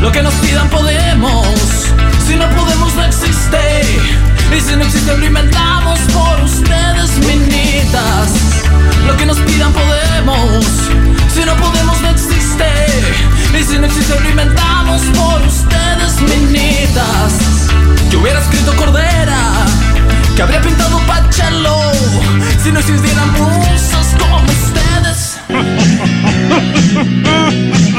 lo que nos pidan podemos. Si no podemos, no existe. Y si no existe, lo inventamos por ustedes, minitas. Lo que nos pidan podemos. Si no podemos, no existe. Y si no existe, lo inventamos por ustedes, minitas. Que hubiera escrito Cordera, que habría pintado Pachelo. Si no existieran musas como ustedes.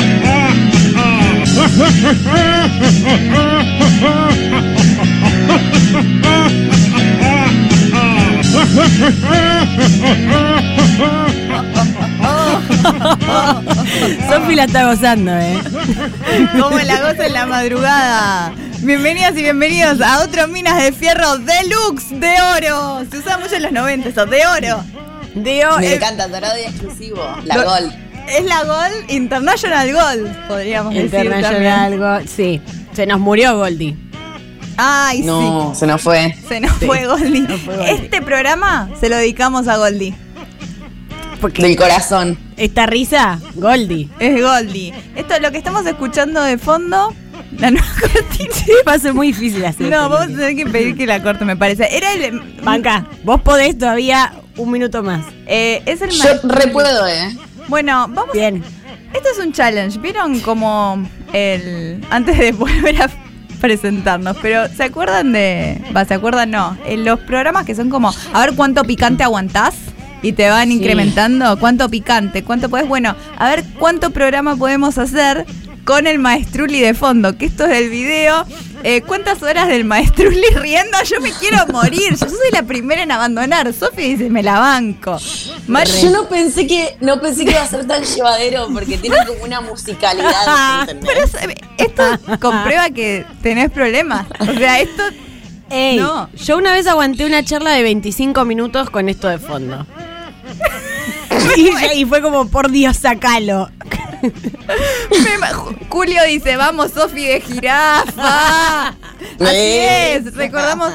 Sofi la está gozando, ¿eh? Como la goza en la madrugada. Bienvenidas y bienvenidos a otro Minas de Fierro Deluxe de oro. Se usaba mucho en los 90 eso, de oro. De oro. Me Eh, encanta, dorado y exclusivo. La Gold. Es la Gold, International Gold, podríamos decir también. International Go- Sí. Se nos murió Goldie. Ay, No, se nos fue. Se nos fue Goldie. fue Goldie. Este programa se lo dedicamos a Goldie. Porque Del corazón. esta risa, Goldie. Es Goldie. Esto es lo que estamos escuchando de fondo. La nueva cortina. Sí, va a ser muy difícil hacer. No, vamos a tener que pedir que la corte, me parece. Era el. Banca, vos podés todavía un minuto más. eh, es el Yo maestro. re puedo, ¿eh? Bueno, vamos. Bien. Esto es un challenge. ¿Vieron como el. Antes de volver a presentarnos, pero ¿se acuerdan de. Va, ¿se acuerdan? No. En los programas que son como. A ver cuánto picante aguantás. Y te van incrementando. ¿Cuánto picante? ¿Cuánto podés? Bueno, a ver cuánto programa podemos hacer con el maestruli de fondo. Que esto es del video. Eh, ¿Cuántas horas del maestruli riendo? Yo me quiero morir. Yo soy la primera en abandonar. Sofi dice, me la banco. Mar- Yo no pensé que no pensé que iba a ser tan llevadero porque tiene como una musicalidad, ¿entendés? Pero es- esto comprueba que tenés problemas. O sea, esto. Ey, No. yo una vez aguanté una charla de 25 minutos con esto de fondo. y fue como, por Dios, sacalo. Julio dice: Vamos, Sofi de jirafa. Así es. Recordamos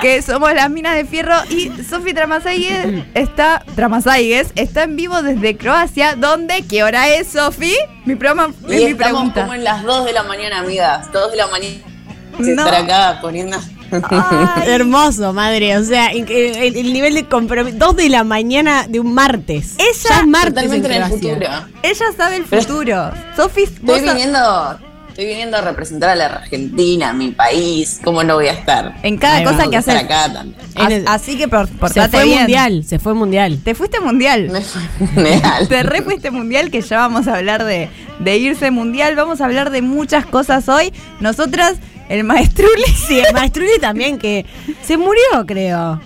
que somos las minas de fierro y Sofi Tramasaigues está. Tramasaigues está en vivo desde Croacia. ¿Dónde? ¿Qué hora es, Sofi? Mi programa Y es mi estamos pregunta. como en las 2 de la mañana, amigas. 2 de la mañana. No. Estar acá poniendo. Ay, Hermoso, madre. O sea, el, el nivel de compromiso. Dos de la mañana de un martes. Ella- Ya es martes en el futuro. ella sabe el futuro. Sofi, Estoy viniendo, estoy viniendo a representar a la Argentina, mi país. ¿Cómo no voy a estar? en cada cosa que haces. acá también. En el- As- Así que por, Se portate fue bien. mundial, se fue mundial. Te fuiste mundial. Me fue real. Te re fuiste mundial, que ya vamos a hablar de, de irse mundial. Vamos a hablar de muchas cosas hoy. Nosotras, el maestruli, Sí, el maestruli también que se murió, creo.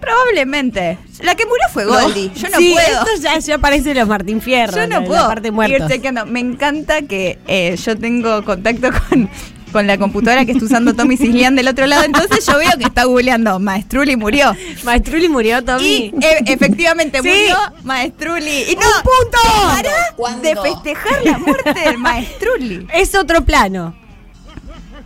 probablemente. La que murió fue Goldie. Yo no sí, puedo. esto ya, ya parece los Martín Fierro. Yo la- no la puedo parte ir muertos. chequeando. Me encanta que eh, yo tengo contacto con, con la computadora que está usando Tommy Cislian del otro lado. Entonces yo veo que está googleando. Maestruli murió. Maestruli murió, Tommy. Y eh, efectivamente Sí. murió Maestruli. Y no, ¡Un punto! ¿Cuándo? de festejar la muerte del Maestruli. Es otro plano.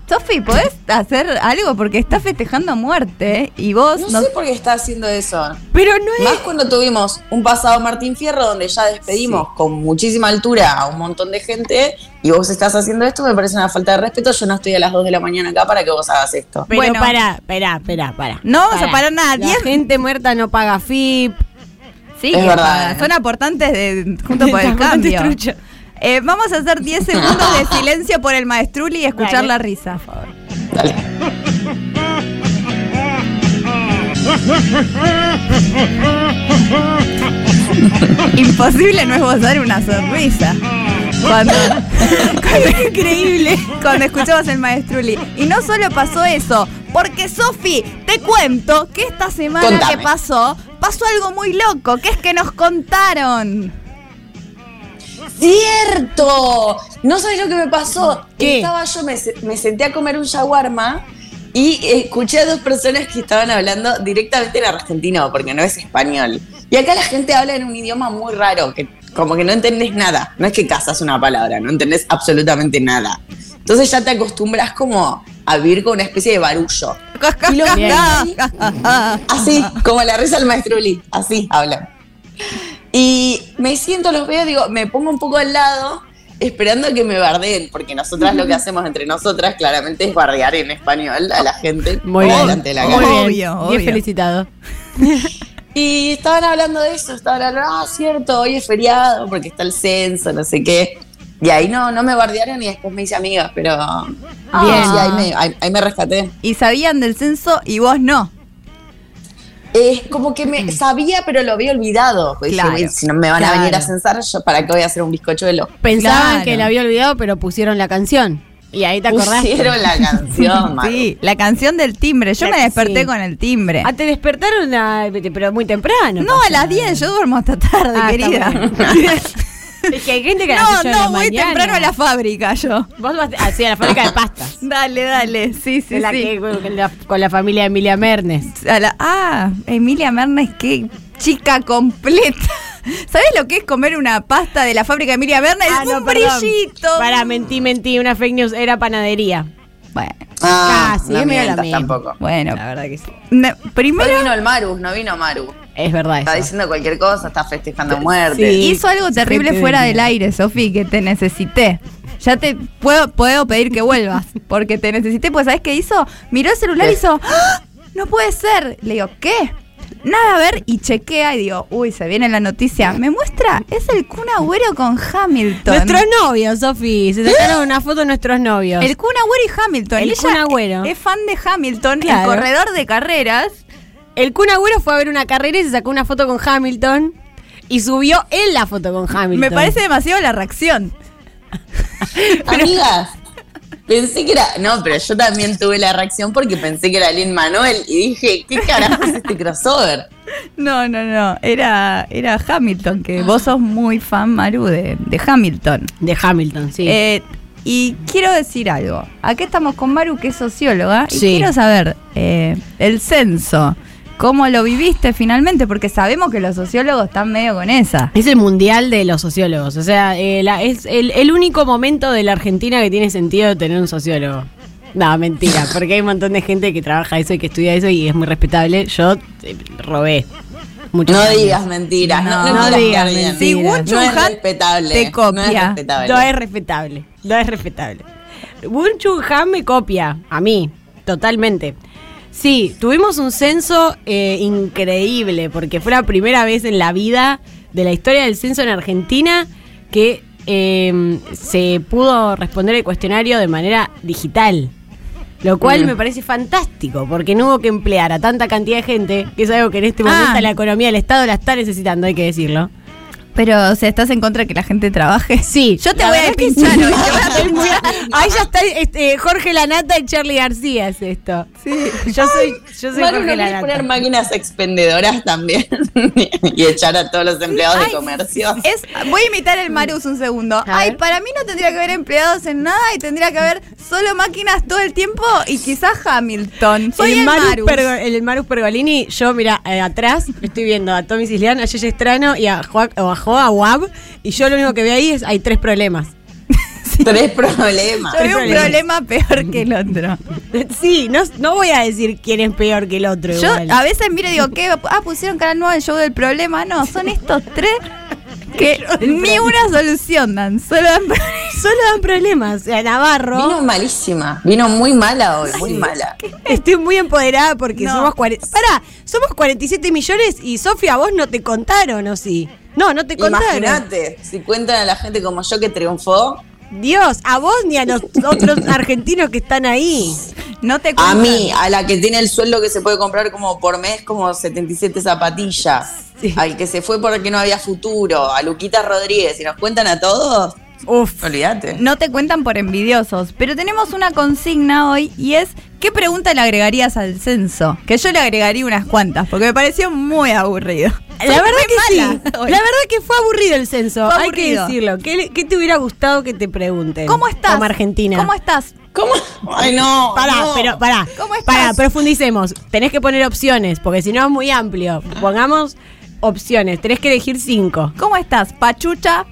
Sofi, ¿podés hacer algo? Porque está festejando muerte ¿eh? y vos No no- sé por qué está haciendo eso. Pero no es. Más cuando tuvimos un pasado Martín Fierro donde ya despedimos con muchísima altura a un montón de gente y vos estás haciendo esto, me parece una falta de respeto. Yo no estoy a las 2 de la mañana acá para que vos hagas esto. Pero Bueno. pará, pará, pará, pará. No vamos a Pará. parar nada, La diez- gente muerta no paga FIP. Sí, Es que verdad, paga. ¿eh? son aportantes de Juntos por el Cambio. trucho. Eh, vamos a hacer 10 segundos de silencio por el maestruli y escuchar Dale. la risa. Dale. Imposible no esbozar una sonrisa. Cuando, increíble cuando escuchamos el maestruli. Y no solo pasó eso, porque Sofi, te cuento que esta semana Contame. que pasó, pasó algo muy loco, que es que nos contaron. ¡Cierto! No sabes lo que me pasó. ¿Qué? Estaba yo, me, se- me senté a comer un shawarma y escuché a dos personas que estaban hablando directamente en argentino, porque no es español. Y acá la gente habla en un idioma muy raro, que como que no entendés nada. No es que casas una palabra, no entendés absolutamente nada. Entonces ya te acostumbras como a vivir con una especie de barullo. Y los Así, como la risa del maestro Uli, así hablan. Y me siento, los veo, digo, me pongo un poco al lado, esperando a que me bardeen, porque nosotras lo que hacemos entre nosotras claramente es bardear en español a la gente Muy bien. delante de la Muy bien. Obvio, Bien obvio. felicitado. Y estaban hablando de eso, estaban hablando, ah, cierto, hoy es feriado porque está el censo, no sé qué. Y ahí no, no me bardearon y después me hice amigas, pero ah, Bien. sí, ahí me, ahí- ahí me rescaté. Y sabían del censo y vos no. Es como que me sabía, pero lo había olvidado. Pues Claro, "Uy, si no me van a venir a censar, yo para qué voy a hacer un bizcochuelo. Pensaban Claro. que la había olvidado, pero pusieron la canción. Y ahí te acordás. Pusieron la canción, Maru. Sí, la canción del timbre. Yo La- me desperté sí. con el timbre. Ah, te despertaron, a- pero muy temprano. No, a las 10, yo duermo hasta tarde, Ah, está querida. Es que hay gente que no, de no, mañana- temprano a la fábrica yo. Vos vas así a la fábrica de pastas. Dale, dale, sí, sí, de la sí. que- con, la, con la familia Emilia Mernes. A la- ah, Emilia Mernes, qué chica completa. ¿Sabes lo que es comer una pasta de la fábrica de Emilia Mernes? Ah, un no, perdón. brillito. Para, mentí, mentí, una fake news, era panadería. Bueno, Ah, Casi, no es medio la mientas misma. tampoco. bueno. La verdad que sí. Hoy primero vino el Maru, no vino Maru. Es verdad Está eso. diciendo cualquier cosa, está festejando muerte. Sí. hizo algo terrible fuera de del aire, Sofi, que te necesité. Ya te puedo, puedo pedir que vuelvas, porque te necesité, pues ¿sabes qué hizo? Miró el celular y hizo, ¡Ah! no puede ser. Le digo, ¿qué? Nada, a ver, y chequea y digo, uy, se viene la noticia. Me muestra, es el Kun Agüero con Hamilton. Nuestros novios, Sofi. Se sacaron una foto de nuestros novios. El Kun Agüero y Hamilton. El Kun Agüero. Es fan de Hamilton, Claro. el corredor de carreras. El Kun Agüero fue a ver una carrera y se sacó una foto con Hamilton y subió él la foto con Hamilton. Me parece demasiado la reacción. Amigas, pensé que era. No, pero yo también tuve la reacción porque pensé que era Lin Manuel y dije, ¿qué carajo es este crossover? No, no, no. Era, era Hamilton, que vos sos muy fan, Maru, de, de Hamilton. De Hamilton, sí. Eh, y quiero decir algo. Aquí estamos con Maru, que es socióloga, y Sí. quiero saber eh, el censo. ¿Cómo lo viviste finalmente? Porque sabemos que los sociólogos están medio con esa. Es el mundial de los sociólogos. O sea, eh, la- es el, el único momento de la Argentina que tiene sentido tener un sociólogo. No, mentira, porque hay un montón de gente que trabaja eso y que estudia eso y es muy respetable. Yo eh, robé. muchos No años. digas mentiras, no, No, no, no digas mentiras. Si Wu No es Chun-han respetable. te No es copia. respetable. No es respetable. No es respetable. Wun Chun Han me copia. A mí. Totalmente. Sí, tuvimos un censo eh, increíble porque fue la primera vez en la vida de la historia del censo en Argentina que eh, se pudo responder el cuestionario de manera digital. Lo cual Mm. me parece fantástico, porque no hubo que emplear a tanta cantidad de gente, que es algo que en este Ah. momento la economía del Estado la está necesitando, hay que decirlo. Pero, o sea, ¿estás en contra de que la gente trabaje? Sí. Yo te La voy a pinchar sí. hoy. Ahí ya está este, Jorge Lanata y Charlie García es esto. Sí. Yo soy, yo soy Maru, ¿no Jorge querés poner máquinas expendedoras también? y echar a todos los empleados Ay, de comercio. Es, voy a imitar el Marus un segundo. Ay, para mí no tendría que haber empleados en nada y tendría que haber solo máquinas todo el tiempo y quizás Hamilton. Soy el, el, Marus Marus. Pergo- el Marus Pergolini, yo mira, eh, atrás estoy viendo a Tommy Cislián, a Yeye Estrano y a Joa, o a Joa Wab, y yo lo único que veo ahí es hay tres problemas. Tres problemas. Yo veo un problema peor que el otro. Sí, no, no voy a decir quién es peor que el otro. Yo igual. a veces miro y digo, ¿qué? Ah, pusieron Canal 9 el show del problema. No, son estos tres que ni una solución dan. Solo dan Solo dan problemas. O sea, Navarro. Vino malísima. Vino muy mala hoy, muy mala. Estoy muy empoderada porque No. somos 40. Pará, somos 47 millones y Sofía, vos no te contaron, ¿o sí? No, no te contaron. Imagínate, si cuentan a la gente como yo que triunfó, Dios, a vos ni a los otros argentinos que están ahí. No te a cuentan. mí, a la que tiene el sueldo que se puede comprar como por mes, como 77 zapatillas, Sí. al que se fue porque no había futuro, a Luquita Rodríguez, y nos cuentan a todos, Uf. olvídate. No te cuentan por envidiosos, pero tenemos una consigna hoy y es ¿qué pregunta le agregarías al censo? Que yo le agregaría unas cuantas, porque me pareció muy aburrido. La verdad que sí. La verdad que fue aburrido el censo. Fue Hay que decirlo. ¿Qué, qué te hubiera gustado que te pregunten? ¿Cómo estás? Como Argentina. ¿Cómo estás? ¿Cómo? Ay, no. Pará, no. pero pará. ¿Cómo estás? Pará, profundicemos. Tenés que poner opciones, porque si no es muy amplio. Pongamos opciones. Tenés que elegir cinco. ¿Cómo estás? Pachucha,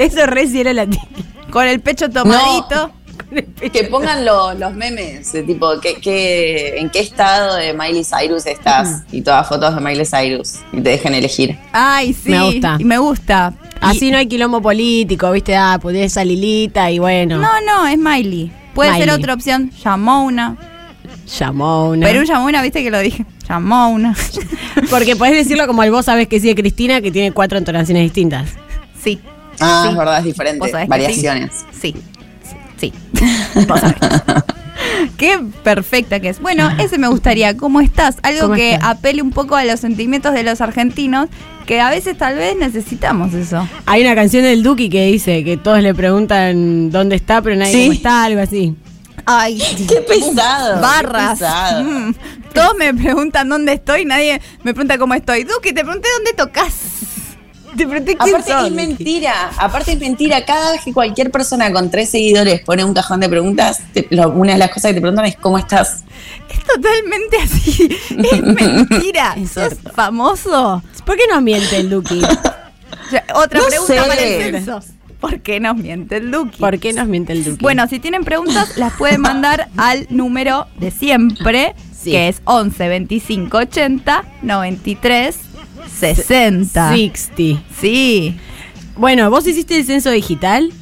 Eso re era latino. con el pecho tomadito. Que pongan lo- los memes, de tipo, ¿qué, qué, en qué estado de Miley Cyrus estás? Y todas fotos de Miley Cyrus. Y te dejen elegir. Ay, sí. Me gusta. Y me gusta. Así Y- no hay quilombo político, ¿viste? Ah, pues esa Lilita y bueno. No, no, es Miley. Puede ser otra opción. Llamó una. Llamó una. Perú llamó una, viste que lo dije. Llamó una. Porque podés decirlo como el vos sabés que sí de Cristina, que tiene cuatro entonaciones distintas. sí. Ah, Sí. es verdad, es Vos diferente. Variaciones. Sí. Sí. Vos sabés. Qué perfecta que es. Bueno, ese me gustaría. ¿Cómo estás? Algo ¿Cómo que estás? apele un poco a los sentimientos de los argentinos, que a veces tal vez necesitamos eso. Hay una canción del Duki que dice que todos le preguntan dónde está, pero nadie Sí. cómo está, algo así. Ay, Qué pesado. qué barras. pesado. Mm. Todos me preguntan dónde estoy, nadie me pregunta cómo estoy. Duque, te pregunté dónde tocas. Quién Aparte sos, es Duki. mentira, aparte es mentira. Cada vez que cualquier persona con tres seguidores pone un cajón de preguntas, te- lo- una de las cosas que te preguntan es ¿cómo estás? Es totalmente así. Es mentira. Es ¿Sos cierto. famoso? ¿Por qué nos miente el Duki? Otra No pregunta sé. para el censo. ¿Por qué nos miente el Duque? ¿Por qué nos miente el Duki? Bueno, si tienen preguntas, las pueden mandar al número de siempre, Sí. que es 11 25 80 93 60. 60. Sí. Bueno, ¿vos hiciste el censo digital?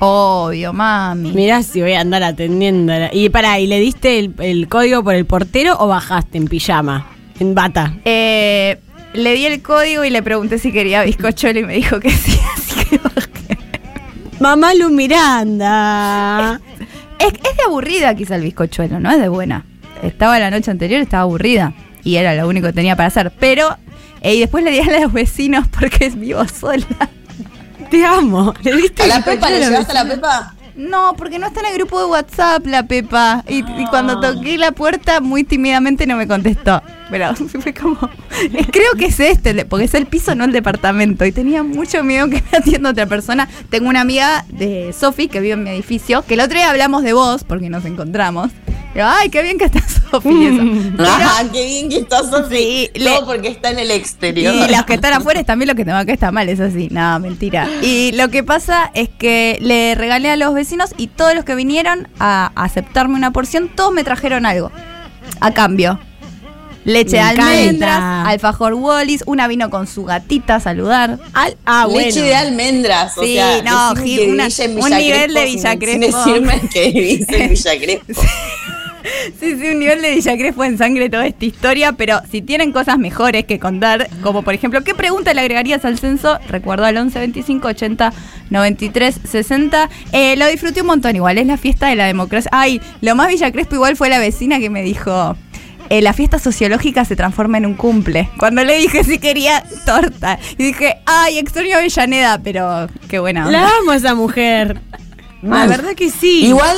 Obvio, mami. Mirá si voy a andar atendiendo. Y pará, ¿y le diste el, el código por el portero o bajaste en pijama? En bata. Eh, le di el código y le pregunté si quería bizcochuelo y me dijo que sí, así que bajé. Mamá Lu Miranda. Es, es de aburrida quizá el bizcochuelo, no es de buena. Estaba la noche anterior, estaba aburrida. Y era lo único que tenía para hacer. Pero, eh, y después le di a los vecinos porque vivo sola. Te amo. ¿Le diste ¿A la Pepa le llevaste a la Pepa? No, porque no está en el grupo de WhatsApp la Pepa. Y, y cuando toqué la puerta, muy tímidamente no me contestó. Pero fue como. Creo que es este, porque es el piso, no el departamento. Y tenía mucho miedo que me atienda otra persona. Tengo una amiga de Sofi que vive en mi edificio, que el otro día hablamos de vos, porque nos encontramos. Pero, ay, qué bien que está eso. Pero- Ah, qué bien que estás, Sofi. Sí, le- porque está en el exterior. Y los que están afuera también lo que tengo acá está mal, es así. No, mentira. Y lo que pasa es que le regalé a los vecinos y todos los que vinieron a aceptarme una porción, todos me trajeron algo. A cambio. Leche de almendras, alfajor Wallis, una vino con su gatita a saludar. Al- ah, bueno. Leche de almendras. o Sí, sea, no, Gil, que una- un nivel de Crespo Villa sin-. Sin decirme que vivís en Villa Crespo. Sí, sí, un nivel de Villa Crespo en sangre toda esta historia, pero si tienen cosas mejores que contar, como por ejemplo, ¿qué pregunta le agregarías al censo? Recuerdo al 11 25 80 93 60. Eh, lo disfruté un montón igual, es la fiesta de la democracia. Ay, lo más Villa Crespo igual fue la vecina que me dijo... eh, la fiesta sociológica se transforma en un cumple. Cuando le dije si quería torta. Y dije, ay, extraño Avellaneda, pero qué buena. onda. La amo a esa mujer. La verdad que sí. Igual,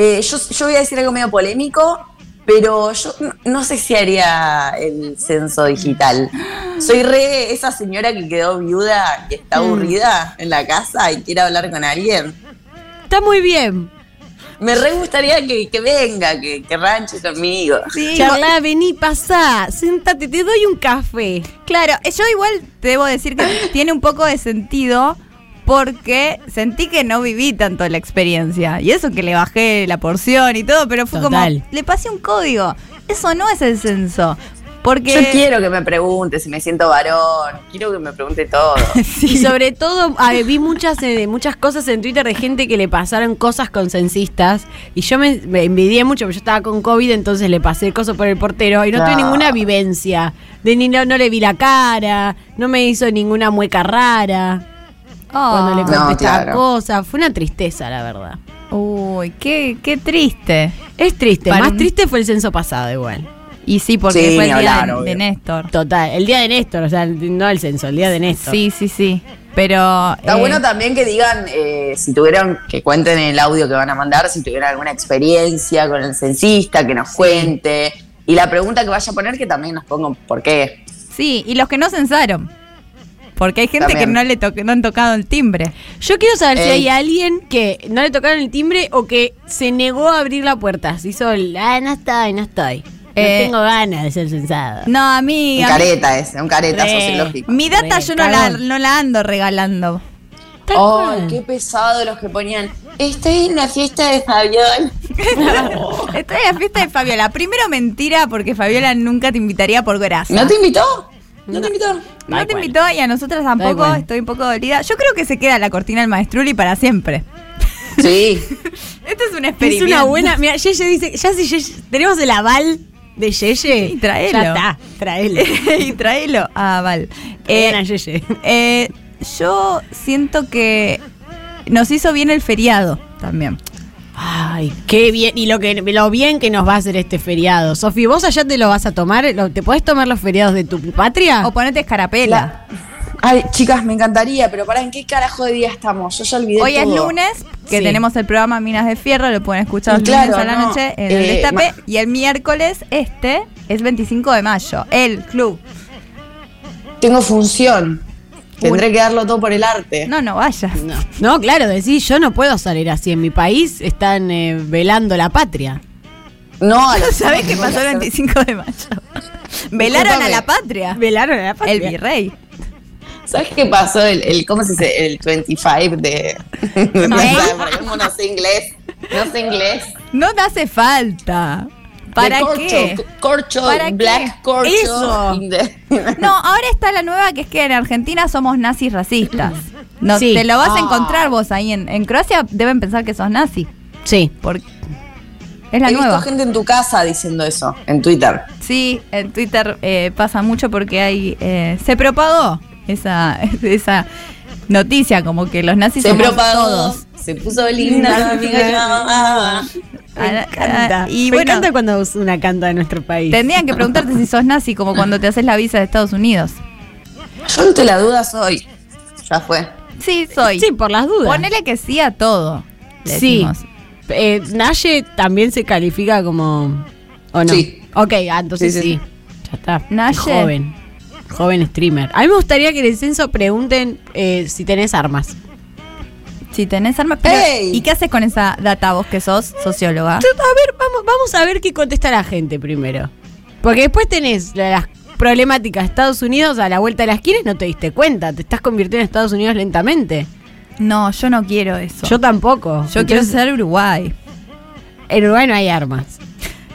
eh, yo, yo voy a decir algo medio polémico, pero yo no, no sé si haría el censo digital. Soy re esa señora que quedó viuda y está Mm. aburrida en la casa y quiere hablar con alguien. Está muy bien. Me re gustaría que, que venga, que, que ranche conmigo. Sí, Charla, vení, pasá, sentate, te doy un café. Claro, yo igual te debo decir que tiene un poco de sentido porque sentí que no viví tanto la experiencia. Y eso que le bajé la porción y todo, pero fue Total. como, le pasé un código. Eso no es el censo. Porque Yo quiero que me pregunte si me siento varón, quiero que me pregunte todo. Y sobre todo, vi muchas, eh, muchas cosas en Twitter de gente que le pasaron cosas con censistas. Y yo me, me envidié mucho, porque yo estaba con COVID, entonces le pasé cosas por el portero. Y no tuve ninguna vivencia. De ni, no, no le vi la cara, no me hizo ninguna mueca rara cuando le Oh. conté No, esta claro. cosa. Fue una tristeza, la verdad. Uy, qué, qué triste. Es triste, Para más un- triste fue el censo pasado igual. Y sí, porque Sí, fue el día hablar, de, de Néstor. Total, el día de Néstor, o sea, no el censo, el día de Néstor. Sí, sí, sí. Pero. Está eh, bueno también que digan eh, si tuvieron, que cuenten en el audio que van a mandar, si tuvieron alguna experiencia con el censista, que nos cuente. Y la pregunta que vaya a poner, que también nos pongan por qué. Sí, y los que no censaron. Porque hay gente También. que no le to- no han tocado el timbre. Yo quiero saber si hay alguien que no le tocaron el timbre o que se negó a abrir la puerta. Se hizo el, ah, no estoy, no estoy. No Eh, tengo ganas de ser censado. No, a mí. Un a mí- careta ese, un careta Re. sociológico. mi data Re, yo no la, no la ando regalando. Ay, qué pesado los que ponían. Estoy en la fiesta de Fabián. Estoy en la fiesta de Fabiola. Primero mentira, porque Fabiola nunca te invitaría por grasa. ¿No te invitó? ¿No te invitó? No te invitó y a nosotras tampoco. Estoy un poco dolida. Yo creo que se queda la cortina del maestruli para siempre. Sí. Esto es un Es experimento. una buena. Mira, Yeye dice, ya si Yeye- tenemos el aval de Yeye. Y traelo. Ya está, traelo. y tráelo. Ah, vale. Traigan a Yeye. Eh, yo siento que nos hizo bien el feriado también. Ay, qué bien. Y lo que lo bien que nos va a hacer este feriado. Sofi, ¿vos allá te lo vas a tomar? ¿Lo- ¿Te podés tomar los feriados de tu patria? O ponete escarapela. Ay, chicas, me encantaría, pero para en qué carajo de día estamos. Yo ya olvidé Hoy es lunes, que Sí. tenemos el programa Minas de Fierro, lo pueden escuchar los Claro, lunes a la no, noche en el eh, Destape. ma- Y el miércoles, este, es 25 de mayo, el club. Tengo función. Tendré que darlo todo por el arte. No, no vayas. No. No, claro, decís, yo no puedo salir así. En mi país están eh, velando la patria. No, a las ¿Sabés qué pasó el hacer- 25 de mayo? Velaron a la patria. Velaron a la patria. El virrey. ¿Sabes qué pasó? El, el- ¿Cómo se dice? El 25 de. de Porque como no sé inglés. No sé inglés. No te hace falta. ¿Para De corcho, qué? Corcho, ¿Para qué? black corcho. Eso. in the- No, ahora está la nueva que es que en Argentina somos nazis racistas. No, Sí. Te lo vas a Ah. encontrar vos ahí. En, en Croacia deben pensar que sos nazi. Sí. Porque es la He nueva. visto gente en tu casa diciendo eso, en Twitter. Sí, en Twitter eh, pasa mucho porque hay eh, se propagó esa, esa noticia como que los nazis Se propagó, todos. se puso linda, amiga. Me Ah, encanta. ah, y Me bueno, encanta cuando una canta de nuestro país. tendrían que preguntarte si sos nazi como cuando te haces la visa de Estados Unidos. Yo ante la duda soy. Ya fue. Sí, soy. Sí, por las dudas. Ponele que sí a todo. le Sí. Eh, Naye también se califica como. ¿O no? Sí. Ok, ah, entonces sí. Sí, sí, Ya está. Naye. Joven. Joven streamer. A mí me gustaría que en el censo pregunten eh, si tenés armas. Si tenés armas. pero- ¡Ey! ¿Y qué haces con esa data vos que sos socióloga? A ver, vamos, vamos a ver qué contesta la gente primero. Porque después tenés la- las problemáticas de Estados Unidos a la vuelta de la esquina no te diste cuenta. Te estás convirtiendo en Estados Unidos lentamente. No, yo no quiero eso. Yo tampoco. Yo quiero Entonces, ser Uruguay. En Uruguay no hay armas.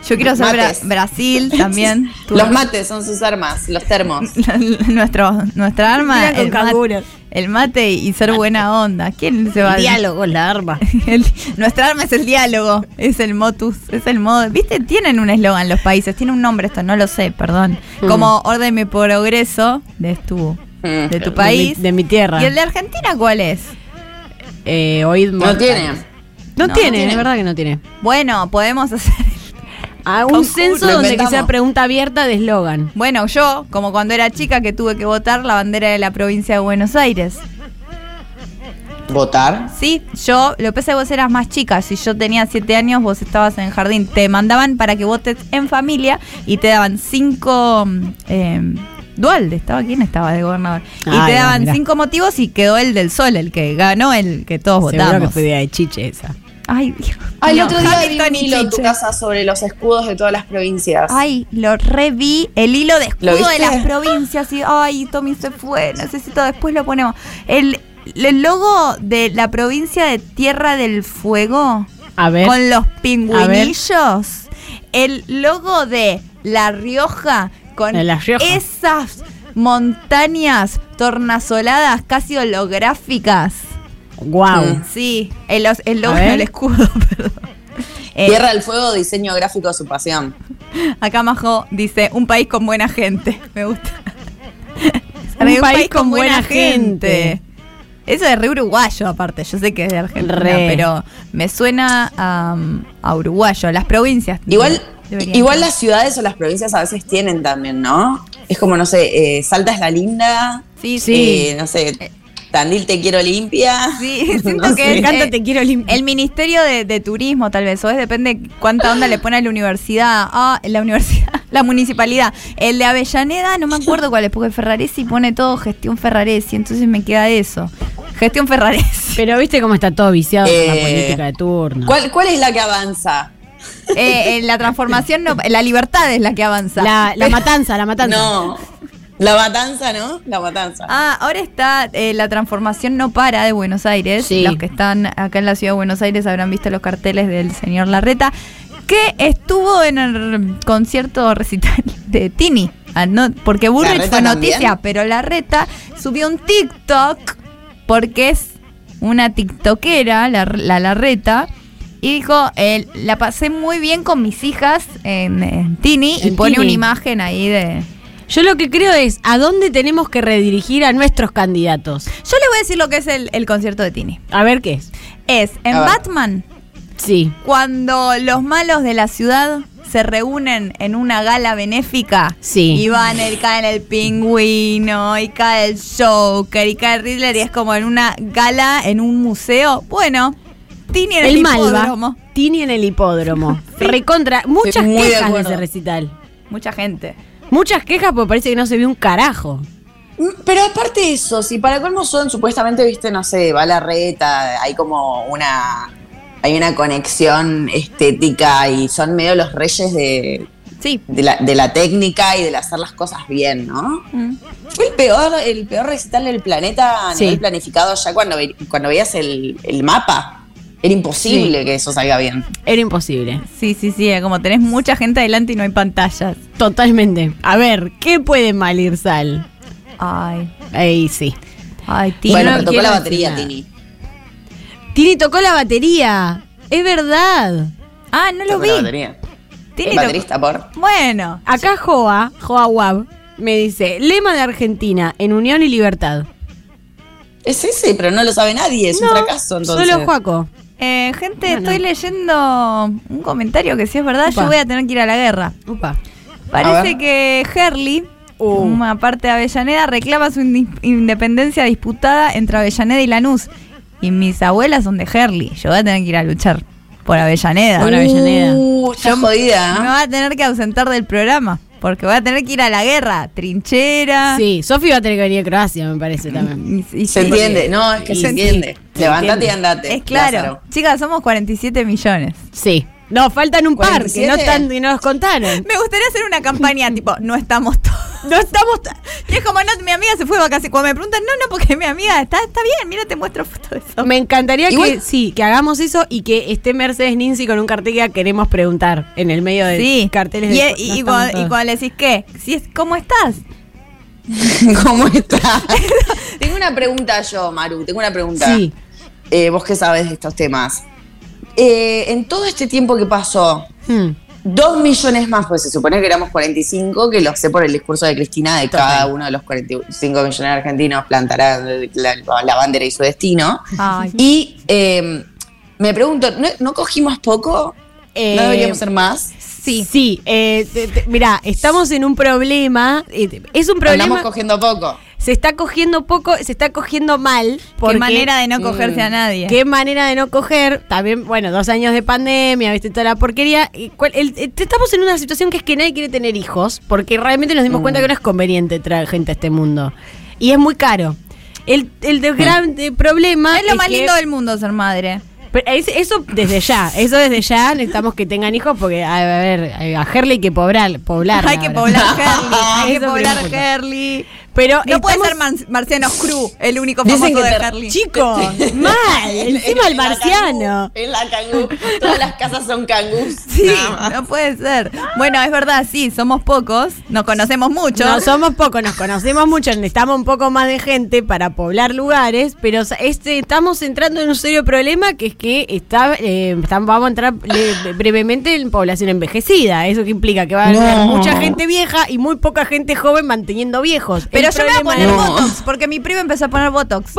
Yo quiero Bra- Mates. Brasil también. Los mates son sus armas, los termos. Nuestro, nuestra arma, el, mate, el mate y ser buena onda. ¿Quién se va a El diálogo es la arma. El- nuestra arma es el diálogo, es el motus, es el modo. ¿Viste? Tienen un eslogan los países, tiene un nombre esto, no lo sé, perdón. Mm. Como orden mi progreso de tu, Mm. de tu De país. mi, de mi tierra. ¿Y el de Argentina cuál es? Eh, oíd No tiene. No, No, tiene, no tiene. es verdad que no tiene. Bueno, podemos hacer. Ah, un Concurso. censo donde que sea pregunta abierta de eslogan. Bueno, yo, como cuando era chica que tuve que votar la bandera de la provincia de Buenos Aires. ¿Votar? Sí, yo, lo que pasa es que vos eras más chica. Si yo tenía siete años, vos estabas en el jardín. Te mandaban para que votes en familia y te daban cinco. Eh, Dualde, estaba quién estaba de gobernador. Y Ay, te daban cinco motivos y quedó el del sol, el que ganó, el que todos Seguro que votamos. fue idea de chiche esa. Ay, Dios. Ay, el No, otro día vi un hilo en tu casa sobre los escudos de todas las provincias. Ay, lo reví, el hilo de ¿Lo escudo de las provincias. Y, ay, Tommy se fue, necesito, después lo ponemos. El, el logo de la provincia de Tierra del Fuego A ver. con los pingüinillos. El logo de La Rioja con En La Rioja. esas montañas tornasoladas casi holográficas. Wow. Mm. Sí, el, os- el logo del escudo, perdón. Eh, Tierra del Fuego, diseño gráfico de su pasión. acá Majo dice, un país con buena gente. Me gusta. Un país con buena gente. Eso es re uruguayo, aparte. Yo sé que es de Argentina, Re. pero me suena a, a uruguayo. Las provincias. Igual, igual las ciudades o las provincias a veces tienen también, ¿no? Es como, no sé, eh, Salta es la linda, Sí, Sí. eh, no sé, Tandil te quiero limpia. Sí, siento No que sé. Me encanta, eh, te quiero limpiar. El Ministerio de, de Turismo, tal vez, o es depende cuánta onda le pone a la universidad. Ah, la universidad, la municipalidad. El de Avellaneda, no me acuerdo cuál es, porque Ferraresi pone todo gestión Ferraresi, entonces me queda eso. Gestión Ferraresi. Pero viste cómo está todo viciado con la Eh, política de turno. ¿Cuál, ¿Cuál es la que avanza? Eh, eh, la transformación, no, la libertad es la que avanza. La, la matanza, la matanza. No. La matanza, ¿no? La matanza. Ah, ahora está eh, la transformación no para de Buenos Aires. Sí. Los que están acá en la ciudad de Buenos Aires habrán visto los carteles del señor Larreta, que estuvo en el concierto recital de Tini. Ah, no, porque Burrich ¿Larreta fue también? noticia, pero Larreta subió un TikTok porque es una tiktokera, la, la Larreta. Y dijo, eh, la pasé muy bien con mis hijas en, en Tini y pone Tini. una imagen ahí de, Yo lo que creo es a dónde tenemos que redirigir a nuestros candidatos. Yo les voy a decir lo que es el, el concierto de Tini. A ver qué es. Es en. Batman, Sí. cuando los malos de la ciudad se reúnen en una gala benéfica. Sí. Y van, y caen el pingüino, y cae el Joker, y cae Riddler, y es como en una gala, en un museo. Bueno, Tini en el, El Malva. hipódromo. Tini en el hipódromo. Recontra. Muchas de quejas de, acuerdo. ese recital. Mucha gente. Muchas quejas porque parece que no se vio un carajo. Mm, Pero aparte de eso, si para colmo son supuestamente, viste, no sé, va la reta, hay como una. Hay una conexión estética y son medio los reyes de, Sí. de, la, de la técnica y de hacer las cosas bien, ¿no? Mm. Fue el peor, el peor recital del planeta a Sí. nivel planificado ya cuando, cuando veías el, el mapa. Era imposible Sí. que eso salga bien. Era imposible. Sí, sí, sí. Como tenés mucha gente adelante y no hay pantallas. Totalmente. A ver, ¿qué puede mal ir Sal? Ay. Ahí sí. Ay, Tini. bueno, no pero tocó la batería, nada. Tini. Tini tocó la batería. Es verdad. Ah, no lo Tocó vi. la batería. Tini baterista, por. Bueno. Acá Joa, Joa Wab, me dice, lema de Argentina, en unión y libertad. Es ese, pero no lo sabe nadie, es un fracaso entonces. solo Joaco. Eh, gente, Bueno. estoy leyendo un comentario que si es verdad, Upa. yo voy a tener que ir a la guerra. Upa. Parece que Herley, Uh. una parte de Avellaneda, reclama su independencia disputada entre Avellaneda y Lanús. Y mis abuelas son de Herley. Yo voy a tener que ir a luchar por Avellaneda. Por Avellaneda. Uh, Yo jodida. ¿eh? Me voy a tener que ausentar del programa. Porque voy a tener que ir a la guerra. Trinchera. Sí, Sofi va a tener que venir a Croacia, me parece también. Y- y Se sí, entiende, no, es que Y se sí, entiende. Levantate y andate. Es claro. Lázaro. Chicas, somos 47 millones. Sí. No, faltan un par que no 47. están y no nos contaron. Me gustaría hacer una campaña tipo, no estamos todos. No estamos. ta- Y es como, no, mi amiga se fue de vacaciones. Cuando me preguntan, no, no, porque mi amiga está, está bien, mira, te muestro fotos de eso. Me encantaría que sí, que hagamos eso y que esté Mercedes Ninzi con un cartel que queremos preguntar en el medio de Sí. carteles y, de y- no y cuando, y todos. cuando le decís, ¿qué? Si es, ¿Cómo estás? ¿Cómo está? tengo una pregunta yo, Maru, tengo una pregunta. Sí. Eh, vos qué sabes de estos temas. Eh, en todo este tiempo que pasó, Hmm. dos millones más, pues se supone que éramos 45, que lo sé por el discurso de Cristina, de Total. cada uno de los 45 millones de argentinos plantará la, la bandera y su destino. Ay. Y eh, me pregunto, ¿no, no cogimos poco? Eh, ¿No deberíamos ser más? Sí. Sí, eh, te- te- mirá, estamos en un problema. eh, es un problema. cogiendo poco. Se está cogiendo poco, se está cogiendo mal. Qué porque- manera de no cogerse a nadie. Qué manera de no coger. También, bueno, dos años de pandemia, viste, toda la porquería. Y cuál- el- el- estamos en una situación que es que nadie quiere tener hijos, porque realmente nos dimos cuenta que no es conveniente traer gente a este mundo. Y es muy caro. El, el de- gran eh, problema. es lo más que- lindo del mundo ser madre. Pero es- eso desde ya, eso desde ya necesitamos que tengan hijos porque, a ver, a Herley hay que poblar, poblar hay que poblar Herley, hay que poblar. Herley. Pero No puede ser Mar- Marciano Cruz el único Dicen famoso que de Harley. Chico, mal, encima el marciano. En la cangú. Todas las casas son cangus. Sí, no puede ser. Bueno, es verdad, sí, somos pocos, nos conocemos mucho. No somos pocos, nos conocemos mucho, necesitamos un poco más de gente para poblar lugares, pero este, estamos entrando en un serio problema que es que está, eh, están- vamos a entrar le- brevemente en población envejecida. Eso que implica que va a haber No. mucha gente vieja y muy poca gente joven manteniendo viejos. Pero El yo voy a poner No. Botox, porque mi primo empezó a poner Botox.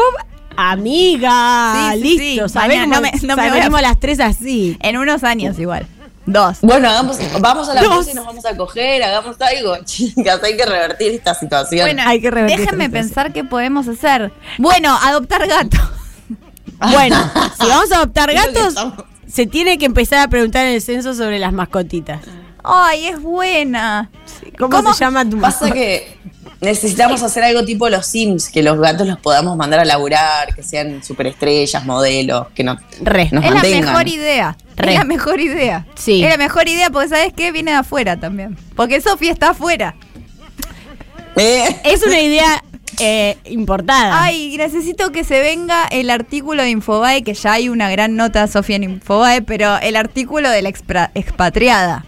Amiga, Sí, sí, listo, sí. sabemos, Mañana no me- no me voy a- las tres así. En unos años igual. Dos. Bueno, hagamos, vamos a la Dos. y nos vamos a coger, hagamos algo, chicas, hay que revertir esta situación. Bueno, Hay que revertir déjenme pensar qué podemos hacer. Bueno, adoptar gato. Bueno, si vamos a adoptar gatos, se tiene que empezar a preguntar en el censo sobre las mascotitas. Ay, es buena. ¿Cómo, ¿Cómo? se llama tu Pasa mascota? que necesitamos hacer algo tipo los Sims, que los gatos los podamos mandar a laburar, que sean superestrellas, modelos, que no, Re. nos es la mejor idea. Re. Es la mejor idea. Sí. Es la mejor idea porque, ¿sabes qué? Viene de afuera también. Porque Sofía está afuera. Eh, Es una idea eh, importada. Ay, necesito que se venga el artículo de Infobae, que ya hay una gran nota, Sofía, en Infobae, pero el artículo de la expra- expatriada.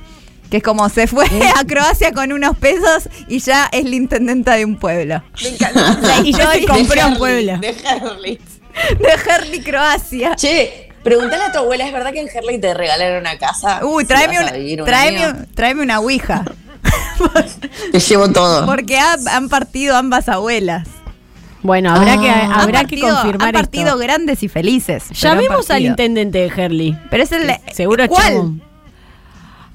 Que es como se fue a Croacia con unos pesos y ya es la intendenta de un pueblo. me encanta. Y se De compró un pueblo. De Harley. De Herley, Croacia. Che, preguntale a tu abuela, ¿es verdad que en Harley te regalaron una casa? Uy, Si tráeme una, un tráeme, un- tráeme una ouija. Te llevo todo. Porque ha- han partido ambas abuelas. Bueno, habrá Ah. que, habrá han que partido, confirmar han partido esto. grandes y felices. Llamemos al partido. intendente de Herley. Pero es el. Seguro ¿Cuál?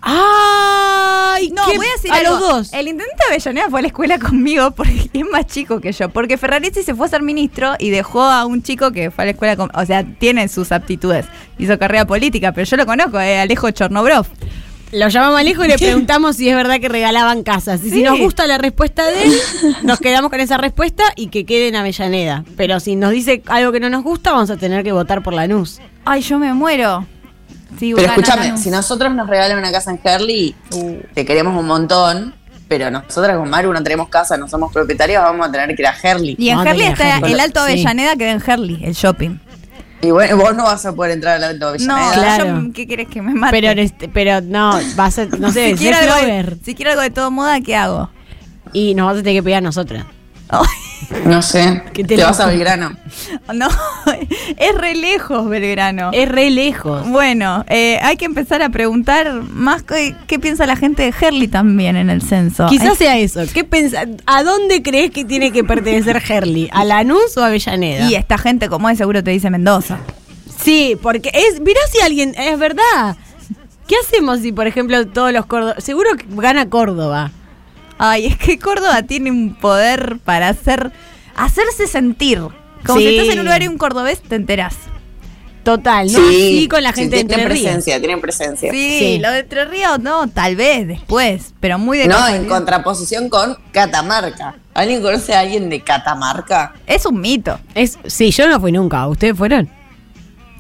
¡Ay! No, qué- voy a decir a algo. los dos. El intendente de Avellaneda fue a la escuela conmigo porque es más chico que yo. Porque Ferraresi se fue a ser ministro y dejó a un chico que fue a la escuela con, O sea, tiene sus aptitudes. Hizo carrera política, pero yo lo conozco, eh, Alejo Chornobrov. Lo llamamos Alejo y le preguntamos si es verdad que regalaban casas. Y si nos gusta la respuesta de él, nos quedamos con esa respuesta y que quede en Avellaneda. Pero si nos dice algo que no nos gusta, vamos a tener que votar por Lanús. Ay, yo me muero. Sí, Pero escúchame, si nosotros nos regalan una casa en Harley, te queremos un montón, pero nosotras con Maru no tenemos casa, no somos propietarios, vamos a tener que ir a Harley. Y en a Herley está Herley. el Alto Sí. Avellaneda que en Herley, el shopping. Y bueno, vos no vas a poder entrar al Alto No, Avellaneda. Claro. yo- ¿qué querés que me mate? Pero, este- pero no, va a ser, no sé, si, quiero algo de, si quiero algo de todo moda, ¿qué hago? Y nos vas a tener que pedir a nosotras. No sé, ¿Qué te, te vas a Belgrano. No, es re lejos Belgrano. Es re lejos. Bueno, eh, hay que empezar a preguntar más qué, qué piensa la gente de Herley también en el censo. Quizás sea eso. ¿Qué pensa- ¿A dónde crees que tiene que pertenecer Herley? ¿A Lanús o a Avellaneda? y esta gente como es seguro te dice Mendoza. Sí, porque es. Mirá si alguien. Es verdad. ¿Qué hacemos si, por ejemplo, todos los córdobas. Seguro que gana Córdoba. Ay, es que Córdoba tiene un poder para hacer hacerse sentir. Como Sí. si estás en un lugar y un cordobés te enterás. Total, ¿no? Sí, con la sí, gente de tienen Entre Ríos. presencia, tienen presencia. Sí, Sí. lo de Entre Ríos no, tal vez después, pero muy de No, en contraposición con Catamarca. ¿Alguien conoce a alguien de Catamarca? Es un mito. Es, sí, yo no fui nunca. ¿Ustedes fueron?